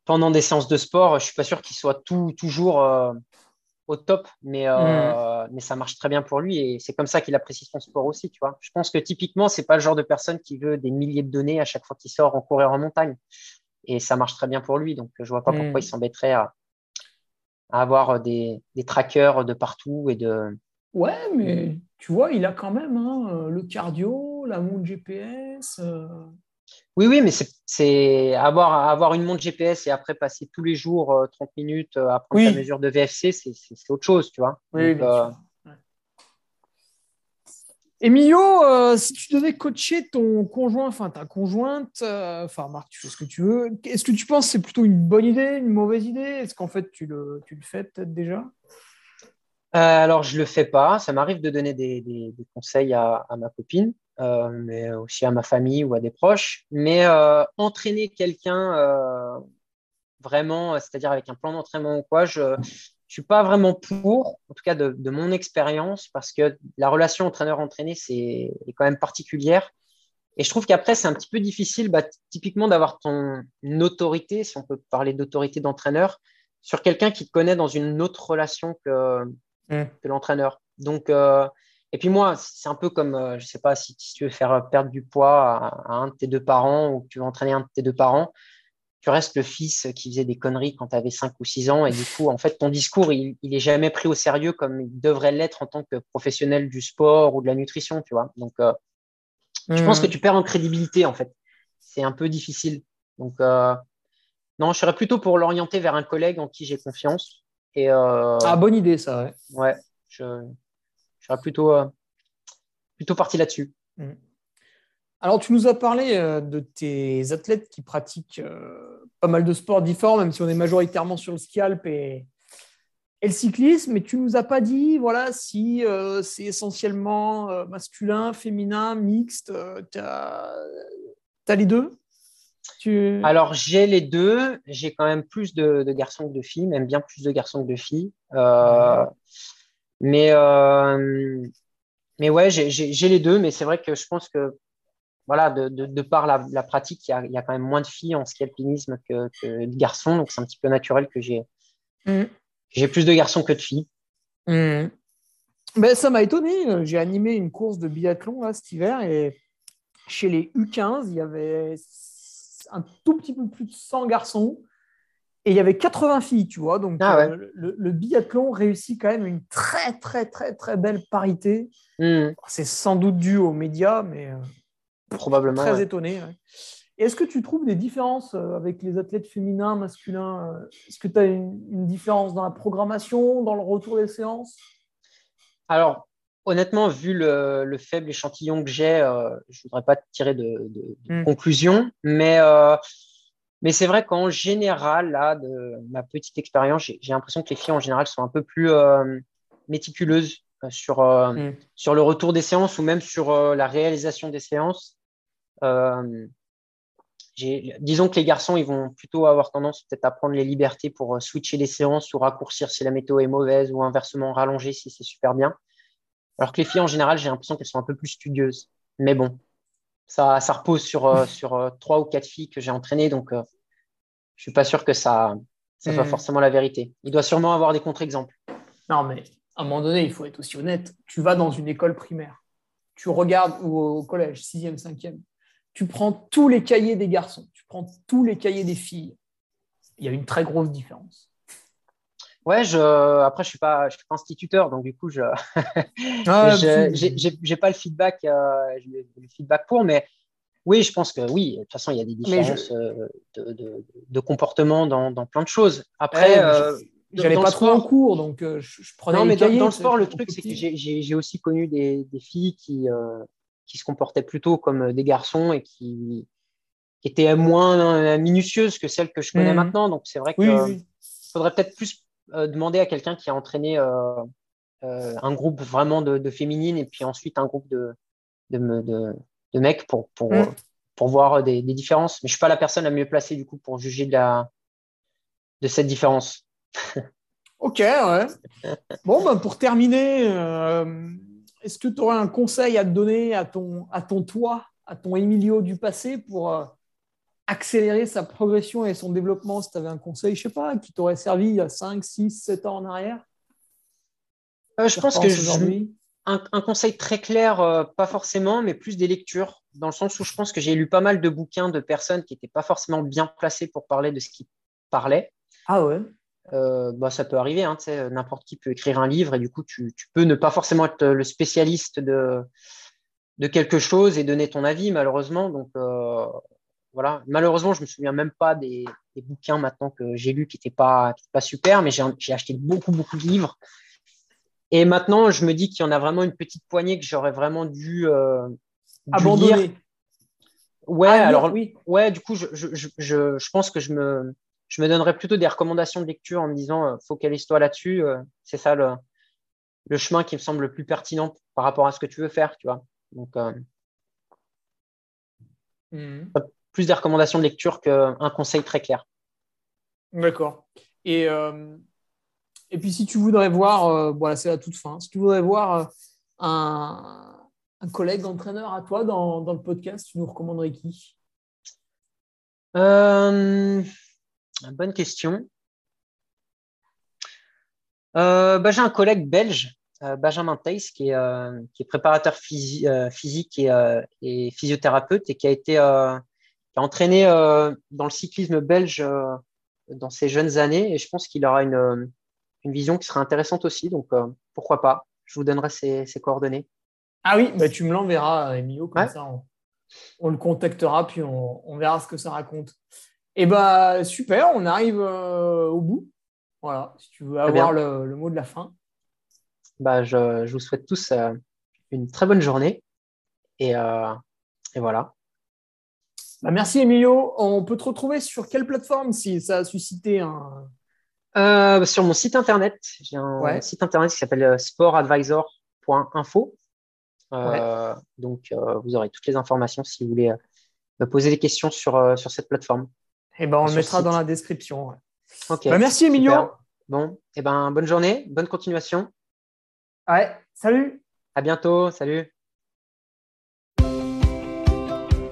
pendant des séances de sport. Je ne suis pas sûr qu'il soit tout, toujours au top, mais, euh, mm. mais ça marche très bien pour lui et c'est comme ça qu'il apprécie son sport aussi, tu vois. Je pense que typiquement, c'est pas le genre de personne qui veut des milliers de données à chaque fois qu'il sort en courir en montagne et ça marche très bien pour lui, donc je vois pas pourquoi mm. il s'embêterait à, avoir des, des, trackers de partout et de. Ouais, mais tu vois, il a quand même hein, le cardio, la montre GPS. Euh, oui, oui, mais c'est avoir, avoir une montre GPS et après passer tous les jours 30 euh, minutes euh, à prendre la mesure de VFC, c'est autre chose, tu vois. Oui, euh, Emilio, si tu devais coacher ton conjoint, enfin ta conjointe, enfin Marc, tu fais ce que tu veux, est-ce que tu penses que c'est plutôt une bonne idée, une mauvaise idée? Est-ce qu'en fait tu le, tu le fais peut-être déjà? Alors je le fais pas, ça m'arrive de donner des, des, conseils à, à, ma copine. Euh, mais aussi à ma famille ou à des proches. Mais euh, entraîner quelqu'un euh, vraiment, c'est-à-dire avec un plan d'entraînement ou quoi, je ne suis pas vraiment pour, en tout cas de, de mon expérience, parce que la relation entraîneur-entraîné, c'est est quand même particulière. Et je trouve qu'après, c'est un petit peu difficile, bah, typiquement, d'avoir ton autorité, si on peut parler d'autorité d'entraîneur, sur quelqu'un qui te connaît dans une autre relation que, mmh. que l'entraîneur. Donc, euh, et puis moi, c'est un peu comme, euh, je ne sais pas, si, tu veux faire perdre du poids à, un de tes deux parents ou que tu veux entraîner un de tes deux parents, tu restes le fils qui faisait des conneries quand tu avais 5 ou 6 ans. Et du coup, en fait, ton discours, il, n'est jamais pris au sérieux comme il devrait l'être en tant que professionnel du sport ou de la nutrition, tu vois. Donc, euh, je pense mmh. que tu perds en crédibilité, en fait. C'est un peu difficile. Donc, euh, Non, je serais plutôt pour l'orienter vers un collègue en qui j'ai confiance. Et, ah, bonne idée, ça, ouais. Ouais, je, serais plutôt, plutôt parti là-dessus. Mm. Alors, tu nous as parlé de tes athlètes qui pratiquent pas mal de sports différents, même si on est majoritairement sur le scalp et, et le cyclisme, mais tu nous as pas dit voilà, si euh, c'est essentiellement euh, masculin, féminin, mixte. Euh, tu as, les deux? Tu... Alors, j'ai les deux. J'ai quand même plus de, garçons que de filles, même bien plus de garçons que de filles. Mais, mais ouais, j'ai les deux. Mais c'est vrai que je pense que voilà, de, de, par la, pratique, il y, a, il y, a, quand même moins de filles en ski alpinisme que, de garçons. Donc, c'est un petit peu naturel que j'ai. Mm. J'ai plus de garçons que de filles. Hmm. Ben, ça m'a étonné. J'ai animé une course de biathlon là, cet hiver et chez les U15, il y avait un tout petit peu plus de 100 garçons et il y avait 80 filles, tu vois. Donc ah euh, le, biathlon réussit quand même une très, très, très, très belle parité. Hmm. C'est sans doute dû aux médias, mais euh, probablement très étonné. Est-ce que tu trouves des différences euh, avec les athlètes féminins, masculins Est-ce que tu as une, différence dans la programmation, dans le retour des séances? Alors, honnêtement, vu le, faible échantillon que j'ai, euh, je ne voudrais pas tirer de, hmm. conclusion, mais, mais c'est vrai qu'en général, là, de ma petite expérience, j'ai l'impression que les filles en général sont un peu plus méticuleuses sur, hmm. sur le retour des séances ou même sur la réalisation des séances disons que les garçons, ils vont plutôt avoir tendance peut-être à prendre les libertés pour euh, switcher les séances ou raccourcir si la météo est mauvaise ou inversement rallonger si c'est super bien. Alors que les filles, en général, j'ai l'impression qu'elles sont un peu plus studieuses. Mais bon, ça, ça repose sur, euh, sur euh, trois ou quatre filles que j'ai entraînées, donc je je suis pas sûr que ça, ça soit hmm. forcément la vérité. Il doit sûrement avoir des contre-exemples. Non, mais à un moment donné, il faut être aussi honnête. Tu vas dans une école primaire, tu regardes ou au collège, 6e, 5e, tu prends tous les cahiers des garçons, tu prends tous les cahiers des filles. Il y a une très grosse différence. Ouais, je, après, je ne suis, pas, suis pas instituteur, donc du coup, je ah, n'ai pas le feedback, euh, le feedback pour, mais oui, je pense que oui, de toute façon, il y a des différences euh, de, comportement dans, plein de choses. Après, euh, j'allais pas trop en cours, donc je, prenais non, mais dans, le sport, le truc, c'est que j'ai aussi connu des, des filles qui, qui se comportaient plutôt comme des garçons et qui, étaient moins minutieuses que celles que je connais mmh. maintenant. Donc c'est vrai qu'il faudrait peut-être plus euh, demander à quelqu'un qui a entraîné euh, euh, un groupe vraiment de, féminines et puis ensuite un groupe de, de, mecs pour, pour, mmh. pour voir des, différences. Mais je ne suis pas la personne la mieux placée du coup pour juger de, la, de cette différence. ok, ouais. bon, ben, pour terminer, est-ce que tu aurais un conseil à te donner à ton, à ton toi, à ton Emilio du passé pour euh, accélérer sa progression et son développement Si tu avais un conseil, je ne sais pas, qui t'aurait servi il y a 5, 6, 7 ans en arrière? Euh, Je pense que aujourd'hui? Un, un, conseil très clair, euh, pas forcément, mais plus des lectures, dans le sens où je pense que j'ai lu pas mal de bouquins de personnes qui n'étaient pas forcément bien placées pour parler de ce qu'ils parlaient. Ah ouais? Euh, bah, ça peut arriver. Hein, n'importe qui peut écrire un livre et du coup, tu, peux ne pas forcément être le spécialiste de, de quelque chose et donner ton avis, malheureusement. Donc, euh, voilà. Malheureusement, je me souviens même pas des, bouquins maintenant que j'ai lus qui n'étaient pas, pas super, mais j'ai acheté beaucoup, beaucoup de livres. Et maintenant, je me dis qu'il y en a vraiment une petite poignée que j'aurais vraiment dû, euh, abandonner. Ouais, ah, alors oui. Ouais, du coup, je, je, je, je pense que je me, je me donnerais plutôt des recommandations de lecture en me disant euh, focalise-toi là-dessus. Euh, c'est ça le, chemin qui me semble le plus pertinent par rapport à ce que tu veux faire, tu vois. Donc, euh, mhm. Plus des recommandations de lecture qu'un conseil très clair. D'accord. Et, et puis, si tu voudrais voir, voilà, c'est à toute fin, si tu voudrais voir un, un collègue entraîneur à toi dans, dans, le podcast, tu nous recommanderais qui? Bonne question. Euh, bah, j'ai un collègue belge, euh, Benjamin Theiss, qui est, euh, qui est préparateur physique et, physiothérapeute et qui a été qui a entraîné dans le cyclisme belge dans ses jeunes années. Et je pense qu'il aura une, une, vision qui sera intéressante aussi. Donc, pourquoi pas Je vous donnerai ses, coordonnées. Ah oui, bah, tu me l'enverras, Emilio, comme ça on, le contactera, puis on, on, verra ce que ça raconte. Et bah super, on arrive au bout. Voilà, si tu veux avoir le, mot de la fin. Bah, je, je vous souhaite tous une très bonne journée. Et, et voilà. Bah, merci Emilio. On peut te retrouver sur quelle plateforme si ça a suscité un. Euh, sur mon site internet. J'ai un site internet qui s'appelle euh, sportadvisor.info. Euh, Donc, vous aurez toutes les informations si vous voulez me poser des questions sur, sur cette plateforme. Et eh ben, on le mettra dans la description. Bah, merci Emilio. Bon, et eh ben, bonne journée, bonne continuation. Ouais, salut. À bientôt, salut.